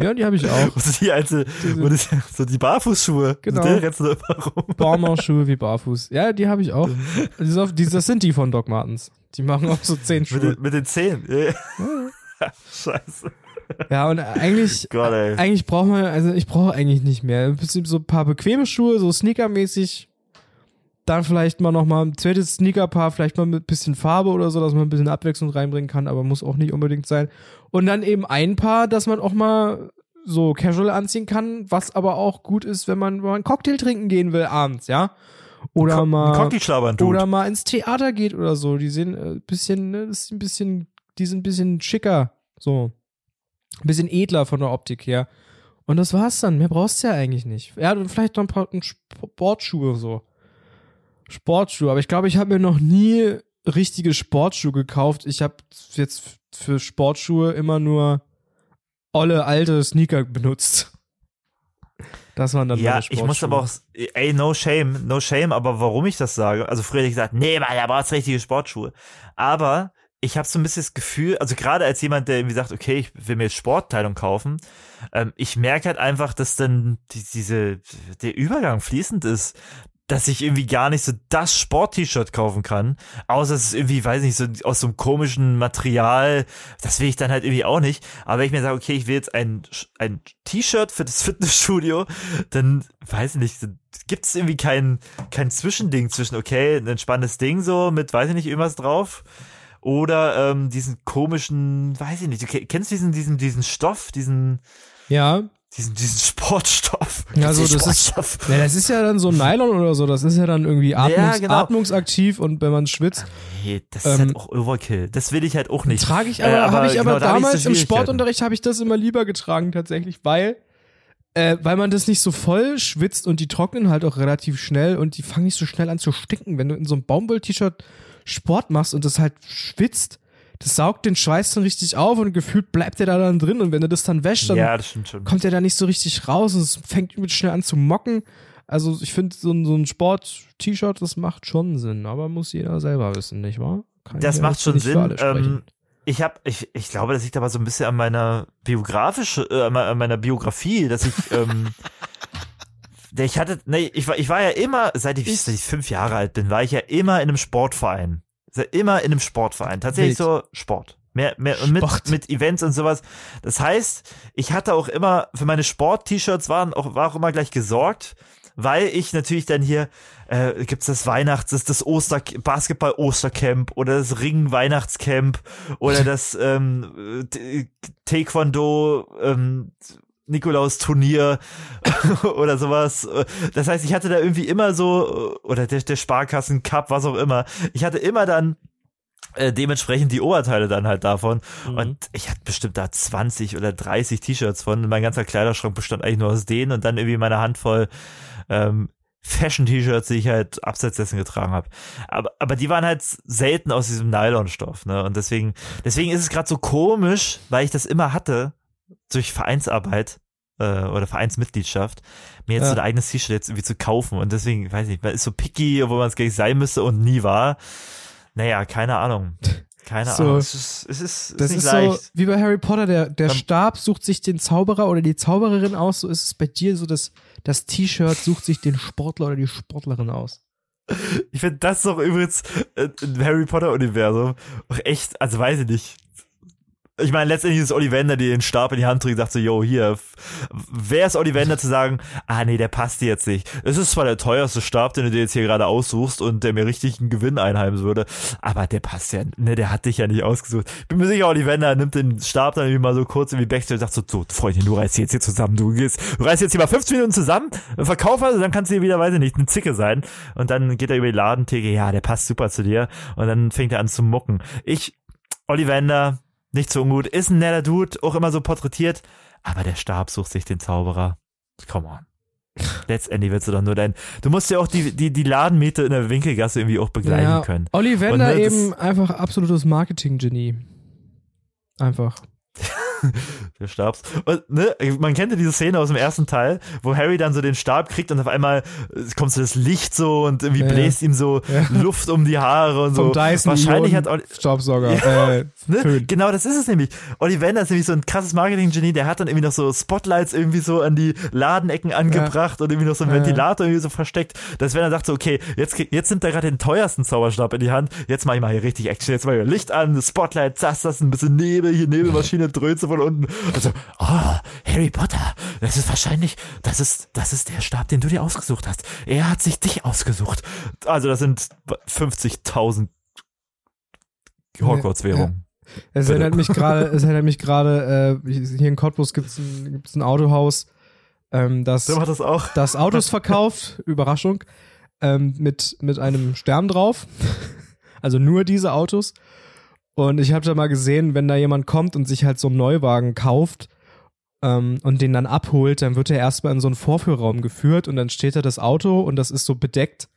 Ja, die habe ich auch. [LAUGHS] Also die alte, das, so die Barfußschuhe. Genau. Der rennst du immer rum. [LAUGHS] Wie barfuß. Ja, die habe ich auch. Das sind die von Doc Martens. Die machen auch so zehn Mit mit den Zehen. Ja. Scheiße. Ja, und eigentlich, [LAUGHS] Gott, eigentlich braucht man, also ich brauche eigentlich nicht mehr. So ein paar bequeme Schuhe, so Sneaker-mäßig. Dann vielleicht mal noch mal ein zweites Sneakerpaar, vielleicht mal mit bisschen Farbe oder so, dass man ein bisschen Abwechslung reinbringen kann, aber muss auch nicht unbedingt sein. Und dann eben ein Paar, dass man auch mal so casual anziehen kann, was aber auch gut ist, wenn man, wenn man einen Cocktail trinken gehen will abends, ja? Oder mal Ein oder mal ins Theater geht oder so. Die sehen äh, bisschen, ne, das ist ein bisschen, die sind ein bisschen schicker, so. Ein bisschen edler von der Optik her. Und das war's dann. Mehr brauchst du ja eigentlich nicht. Ja, und vielleicht noch ein paar Sportschuhe so. Sportschuhe. Aber ich glaube, ich habe mir noch nie richtige Sportschuhe gekauft. Ich habe jetzt für Sportschuhe immer nur olle alte Sneaker benutzt. Das waren dann Ja, meine ich muss aber auch, ey, no shame, no shame, aber warum ich das sage, also früher hätte ich gesagt, nee, Mann, da brauchst richtige Sportschuhe. Aber ich habe so ein bisschen das Gefühl, also gerade als jemand, der irgendwie sagt, okay, ich will mir jetzt Sportteilung kaufen, ähm, ich merke halt einfach, dass dann die, diese, der Übergang fließend ist, dass ich irgendwie gar nicht so das Sport-T-Shirt kaufen kann, außer es ist irgendwie, weiß nicht, so aus so einem komischen Material, das will ich dann halt irgendwie auch nicht, aber wenn ich mir sage, okay, ich will jetzt ein, ein T-Shirt für das Fitnessstudio, dann weiß ich nicht, gibt es irgendwie kein, kein Zwischending zwischen, okay, ein entspanntes Ding so mit, weiß ich nicht, irgendwas drauf oder ähm, diesen komischen, weiß ich nicht, du ke- kennst diesen, diesen, diesen Stoff, diesen, Ja, diesen, diesen Sportstoff. Ja, so, das ist, ja, das ist ja dann so Nylon oder so, das ist ja dann irgendwie atmungs, genau. atmungsaktiv und wenn man schwitzt, Nee, das Ähm, ist halt auch Overkill. Das will ich halt auch nicht. trage ich Äh, aber, habe ich aber genau, damals im. Sportunterricht habe ich das immer lieber getragen tatsächlich, weil äh, weil man das nicht so voll schwitzt und die trocknen halt auch relativ schnell und die fangen nicht so schnell an zu stinken, wenn du in so einem Baumwoll-T-Shirt Sport machst und das halt schwitzt. Das saugt den Schweiß dann richtig auf und gefühlt bleibt der da dann drin und wenn du das dann wäschst, dann Ja, kommt er da nicht so richtig raus und es fängt übel schnell an zu mocken. Also ich finde, so ein, so ein Sport-T-Shirt, das macht schon Sinn, aber muss jeder selber wissen, nicht wahr? Kann Das macht schon Sinn. Ähm, ich habe, ich, ich glaube, das liegt aber so ein bisschen an meiner biografische, äh, an me- an meiner Biografie, dass ich, ähm, der [LAUGHS] ich hatte, nee, ich war, ich war ja immer, seit ich, seit ich fünf Jahre alt bin, war ich ja immer in einem Sportverein. Immer in einem Sportverein. Tatsächlich Wild. so Sport. Mehr, mehr, und mit, Sport. mit Events und sowas. Das heißt, ich hatte auch immer, für meine Sport-T-Shirts waren auch, war auch immer gleich gesorgt, weil ich natürlich dann hier, äh, gibt's das Weihnachts, das, das Oster, Basketball-Ostercamp oder das Ring-Weihnachtscamp oder das ähm, T- Taekwondo, ähm, Nikolaus-Turnier [LAUGHS] oder sowas. Das heißt, ich hatte da irgendwie immer so, oder der, der Sparkassen-Cup, was auch immer. Ich hatte immer dann äh, dementsprechend die Oberteile dann halt davon. Und ich hatte bestimmt da 20 oder 30 T-Shirts von. Mein ganzer Kleiderschrank bestand eigentlich nur aus denen und dann irgendwie meine Handvoll ähm, Fashion-T-Shirts, die ich halt abseits dessen getragen habe. Aber, aber die waren halt selten aus diesem Nylonstoff, ne? Und deswegen, deswegen ist es gerade so komisch, weil ich das immer hatte, durch Vereinsarbeit äh, oder Vereinsmitgliedschaft, mir jetzt Ja. so ein eigenes T-Shirt jetzt irgendwie zu kaufen. Und deswegen, weiß ich nicht, man ist so picky, obwohl man es gar nicht sein müsste und nie war. Naja, keine Ahnung. Keine So. Ahnung. Es ist, es ist, es Das ist ist so wie bei Harry Potter, der, der Ähm, Stab sucht sich den Zauberer oder die Zaubererin aus, so ist es bei dir so, dass das T-Shirt sucht sich den Sportler oder die Sportlerin aus. Ich finde das doch übrigens äh, im Harry Potter Universum auch echt, also weiß ich nicht. Ich meine, letztendlich ist es Ollivander, die den Stab in die Hand trägt, sagt so, yo, hier, wer ist Ollivander zu sagen, ah nee, der passt dir jetzt nicht. Es ist zwar der teuerste Stab, den du dir jetzt hier gerade aussuchst und der mir richtig einen Gewinn einheimsen würde, aber der passt ja, ne, der hat dich ja nicht ausgesucht. Bin mir sicher, Ollivander nimmt den Stab dann irgendwie mal so kurz irgendwie backstage und sagt so, so, Freundin, du reißt jetzt hier zusammen, du gehst, du reißt jetzt hier mal 15 Minuten zusammen, verkauf also, dann kannst du hier wieder, weiß ich nicht, eine Zicke sein. Und dann geht er über die Ladentheke, ja, der passt super zu dir. Und dann fängt er an zu mucken. Ich, Ollivander, nicht so ungut, ist ein netter Dude, auch immer so porträtiert, aber der Stab sucht sich den Zauberer. Come on. [LAUGHS] Letztendlich willst du doch nur dein, du musst ja auch die, die, die Ladenmiete in der Winkelgasse irgendwie auch begleiten ja, können. Ollivander Und, ne, eben einfach absolutes Marketing-Genie. Einfach. [LAUGHS] Der Stabs. Und, ne, man kennt ja diese Szene aus dem ersten Teil, wo Harry dann so den Stab kriegt und auf einmal äh, kommt so das Licht so und irgendwie Ja, ja. bläst ihm so Luft um die Haare und Vom so. Dyson Wahrscheinlich hat Olli Staubsauger. Ja. Äh, [LAUGHS] Ne? Genau, das ist es nämlich. Ollivander ist nämlich so ein krasses Marketing-Genie, der hat dann irgendwie noch so Spotlights irgendwie so an die Ladenecken angebracht und irgendwie noch so einen Ja, ja. Ventilator irgendwie so versteckt, dass wenn er sagt so, okay, jetzt, jetzt nimmt er gerade den teuersten Zauberstab in die Hand, jetzt mach ich mal hier richtig Action, jetzt mach ich mal Licht an, Spotlight, das, das, ein bisschen Nebel, hier Nebelmaschine, Dröze von unten. Also, oh, Harry Potter, das ist wahrscheinlich, das ist, das ist der Stab, den du dir ausgesucht hast. Er hat sich dich ausgesucht. Also, das sind 50.000 Hogwarts-Währungen. Es Bitte. erinnert mich gerade, es erinnert mich gerade, äh, hier in Cottbus gibt's ein, gibt's ein Autohaus, ähm, das, das auch. das Autos verkauft, [LAUGHS] Überraschung, ähm, mit, mit einem Stern drauf. Also nur diese Autos. Und ich habe da mal gesehen, wenn da jemand kommt und sich halt so einen Neuwagen kauft ähm, und den dann abholt, dann wird er erstmal in so einen Vorführraum geführt und dann steht da das Auto und das ist so bedeckt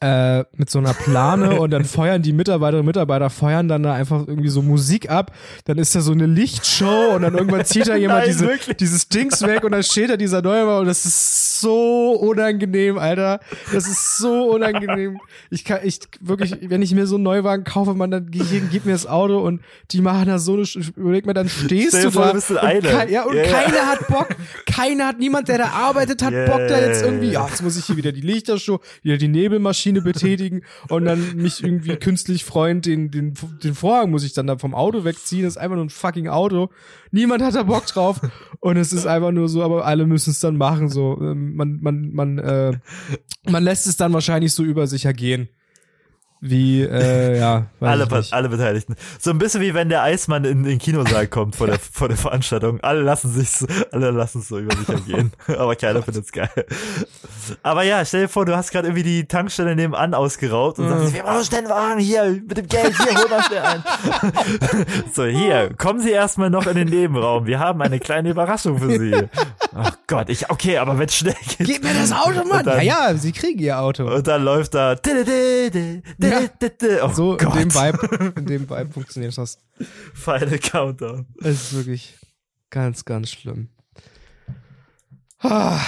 äh, mit so einer Plane [LAUGHS] und dann feuern die Mitarbeiterinnen und Mitarbeiter feuern dann da einfach irgendwie so Musik ab. Dann ist da so eine Lichtshow und dann irgendwann zieht da [LAUGHS] jemand Nein, diese, wirklich? dieses Dings weg und dann steht da dieser Neuwagen und das ist so unangenehm, Alter. Das ist so unangenehm. Ich kann, ich wirklich, wenn ich mir so einen Neuwagen kaufe, man, dann hin, gib mir das Auto und die machen da so eine, überleg mir, dann stehst Stell du vor, da. du bist in und eine. kei- ja, und ja. keiner hat Bock. Keiner hat, niemand, der da arbeitet, hat Bock da jetzt irgendwie, ja, jetzt muss ich hier wieder die Lichtershow, wieder die Nebelmaschine betätigen und dann mich irgendwie [LAUGHS] künstlich freuen, den, den, den Vorhang muss ich dann da vom Auto wegziehen. Das ist einfach nur ein fucking Auto. Niemand hat da Bock drauf. Und es ist einfach nur so, aber alle müssen es dann machen. So, Ähm, man, man, man, äh, man lässt es dann wahrscheinlich so über sich ergehen. Wie, äh, ja, Alle, alle Beteiligten. So ein bisschen wie wenn der Eismann in den Kinosaal kommt vor der, [LAUGHS] vor der Veranstaltung. Alle lassen sich, alle lassen es so über sich ergehen. [LAUGHS] Aber keiner findet es geil. Aber ja, stell dir vor, du hast gerade irgendwie die Tankstelle nebenan ausgeraubt und sagst, wir brauchen schnell einen Wagen hier, mit dem Geld, hier, hol mal schnell ein. [LAUGHS] so, hier, kommen Sie erstmal noch in den Nebenraum. Wir haben eine kleine Überraschung für Sie. Ach Gott, ich, okay, aber wenn es schnell geht. Gib mir das Auto, Mann! Dann- ja, ja, sie kriegen ihr Auto. Und dann läuft da. Oh so in Gott. dem Vibe, in dem Vibe funktioniert das. Final Countdown. Es ist wirklich ganz, ganz schlimm. Ah,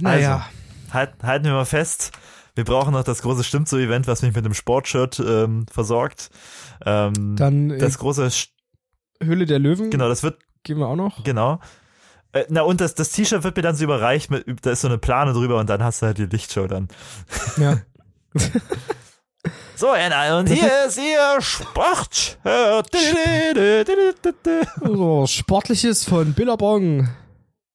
naja. Also, halt, halten wir mal fest. Wir brauchen noch das große Stimmt so Event, was mich mit dem Sportshirt ähm, versorgt. Ähm, Dann äh, das große, Sch- Höhle der Löwen genau, das wird, geben wir auch noch. genau. Äh, na und das, das T-Shirt wird mir dann so überreicht, mit, da ist so eine Plane drüber und dann hast du halt die Lichtshow dann. Ja. [LAUGHS] So, Anna, und hier ist ihr Sportshirt. So, Sportliches von Billabong.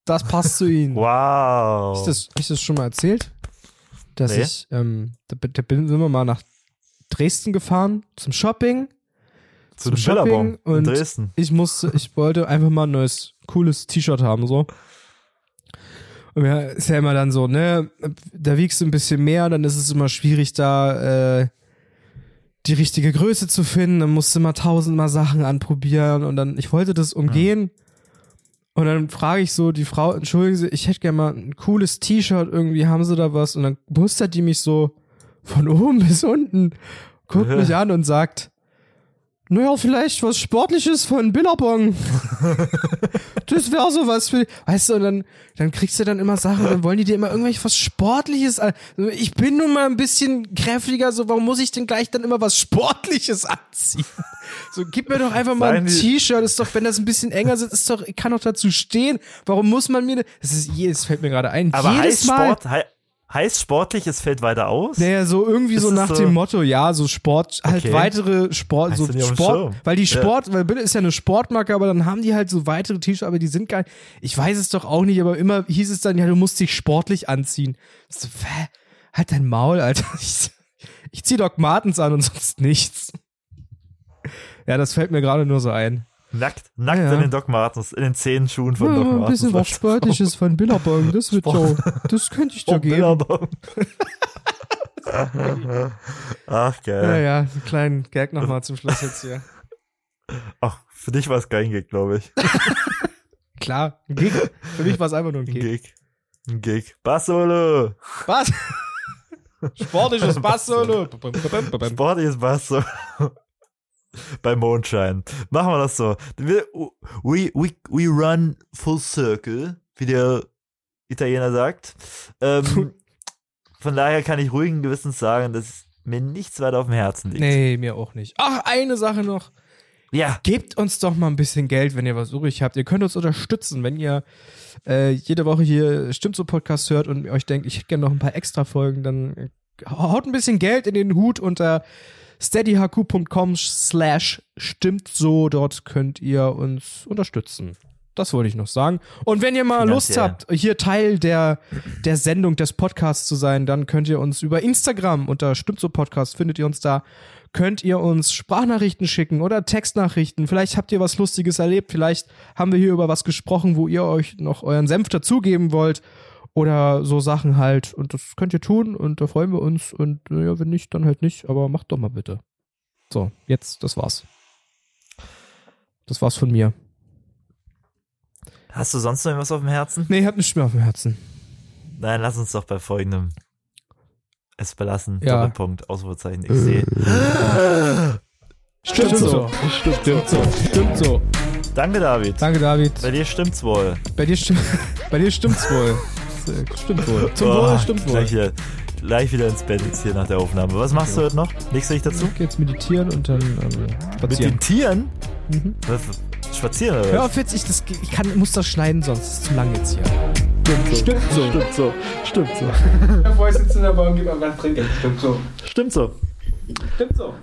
Das passt zu ihnen. [LAUGHS] Wow. Ist das, ich das schon mal erzählt? Dass Nee. ich, ähm, da, da bin, sind wir mal nach Dresden gefahren zum Shopping. Zu dem Shopping und Dresden. Ich musste, ich wollte einfach mal ein neues, cooles T-Shirt haben, so. Und ja, ist ja immer dann so, ne, da wiegst du ein bisschen mehr, dann ist es immer schwierig, da äh, die richtige Größe zu finden. Dann musst du mal tausendmal Sachen anprobieren und dann, ich wollte das umgehen. Und dann frage ich so die Frau, entschuldigen Sie, ich hätte gerne mal ein cooles T-Shirt, irgendwie haben Sie da was? Und dann mustert die mich so von oben [LAUGHS] bis unten, guckt Ja. mich an und sagt, naja, vielleicht was Sportliches von Billabong. [LAUGHS] das wäre so was für, weißt du, und dann, dann kriegst du dann immer Sachen, dann wollen die dir immer irgendwelche was Sportliches an. Ich bin nun mal ein bisschen kräftiger, so warum muss ich denn gleich dann immer was Sportliches [LAUGHS] anziehen? So, gib mir doch einfach mal ein Seien die- T-Shirt, ist doch, wenn das ein bisschen enger sitzt, ist doch, ich kann doch dazu stehen. Warum muss man mir, das ist, jedes fällt mir gerade ein, Aber jedes Mal. Sport, heißt sportlich, es fällt weiter aus? Naja, so irgendwie Ist so nach so- dem Motto, ja, so Sport, halt Okay. weitere Sport, Hast so Sport, weil die Ja. Sport, weil Bitte ist ja eine Sportmarke, aber dann haben die halt so weitere T-Shirts, aber die sind geil. Ich weiß es doch auch nicht, aber immer hieß es dann, ja, du musst dich sportlich anziehen. So, hä? Halt dein Maul, Alter. [LAUGHS] Ich, ich zieh Doc Martens an und sonst nichts. Ja, das fällt mir gerade nur so ein. Nackt, nackt Ja, ja. in den Doc Martens, in den Zehenschuhen von Doc Ja, Martens. ein bisschen was Sportliches von Billabong, das wird Sport. ja, das könnte ich dir Oh, geben. Billabong. [LAUGHS] Ach, Ja, geil. ja, einen kleinen Gag nochmal zum Schluss jetzt hier. Ach, für dich war es kein Gig, glaube ich. [LAUGHS] Klar, ein Gig. Für mich war es einfach nur ein Ein Gig. Gig. Ein Gig. Bassolo. Was? [LAUGHS] Sportliches Bass-Solo. Sportliches Basso. [LAUGHS] Bei Mondschein. Machen wir das so. Wir- We, we, we run full circle, wie der Italiener sagt. Ähm, von daher kann ich ruhigen Gewissens sagen, dass mir nichts weiter auf dem Herzen liegt. Nee, mir auch nicht. Ach, eine Sache noch. Ja, Gebt uns doch mal ein bisschen Geld, wenn ihr was übrig habt. Ihr könnt uns unterstützen, wenn ihr äh, jede Woche hier Stimmt so Podcast hört und euch denkt, ich hätte gerne noch ein paar extra Folgen, dann äh, haut ein bisschen Geld in den Hut unter steadyhq.com slash stimmt so. Dort könnt ihr uns unterstützen. Das wollte ich noch sagen. Und wenn ihr mal Lust Finanziell. habt, hier Teil der, der Sendung des Podcasts zu sein, dann könnt ihr uns über Instagram unter Stimmt so Podcast findet ihr uns da. Könnt ihr uns Sprachnachrichten schicken oder Textnachrichten. Vielleicht habt ihr was Lustiges erlebt. Vielleicht haben wir hier über was gesprochen, wo ihr euch noch euren Senf dazugeben wollt. Oder so Sachen halt. Und das könnt ihr tun und da freuen wir uns. Und naja, wenn nicht, dann halt nicht. Aber macht doch mal bitte. So, jetzt, das war's. Das war's von mir. hast du sonst noch irgendwas auf dem Herzen? Nee, ich hab nichts mehr auf dem Herzen. Nein, lass uns doch bei folgendem es belassen. Ja. Doppelpunkt, Ausrufezeichen, ich sehe. Stimmt so. Stimmt so. Stimmt so. Danke, David. Danke, David. Bei dir stimmt's wohl. Bei dir, stimmt, [LAUGHS] bei dir stimmt's wohl. Stimmt wohl. [LAUGHS] Zum Oh, Wohl stimmt wohl. Gleich wieder, gleich wieder ins Bett jetzt hier nach der Aufnahme. Was machst du heute noch? Legst du dich dazu? Ich geh jetzt meditieren und dann ähm, Mit spazieren. den Tieren? Mhm. Was, Spazieren oder Hör was? auf jetzt, ich, das, ich kann, muss das schneiden, sonst ist es zu lang jetzt hier. Stimmt so. Stimmt so. Stimmt so. [LAUGHS] Sitze in der Bahn, Trinkgeld. Stimmt so. Stimmt so. Stimmt so.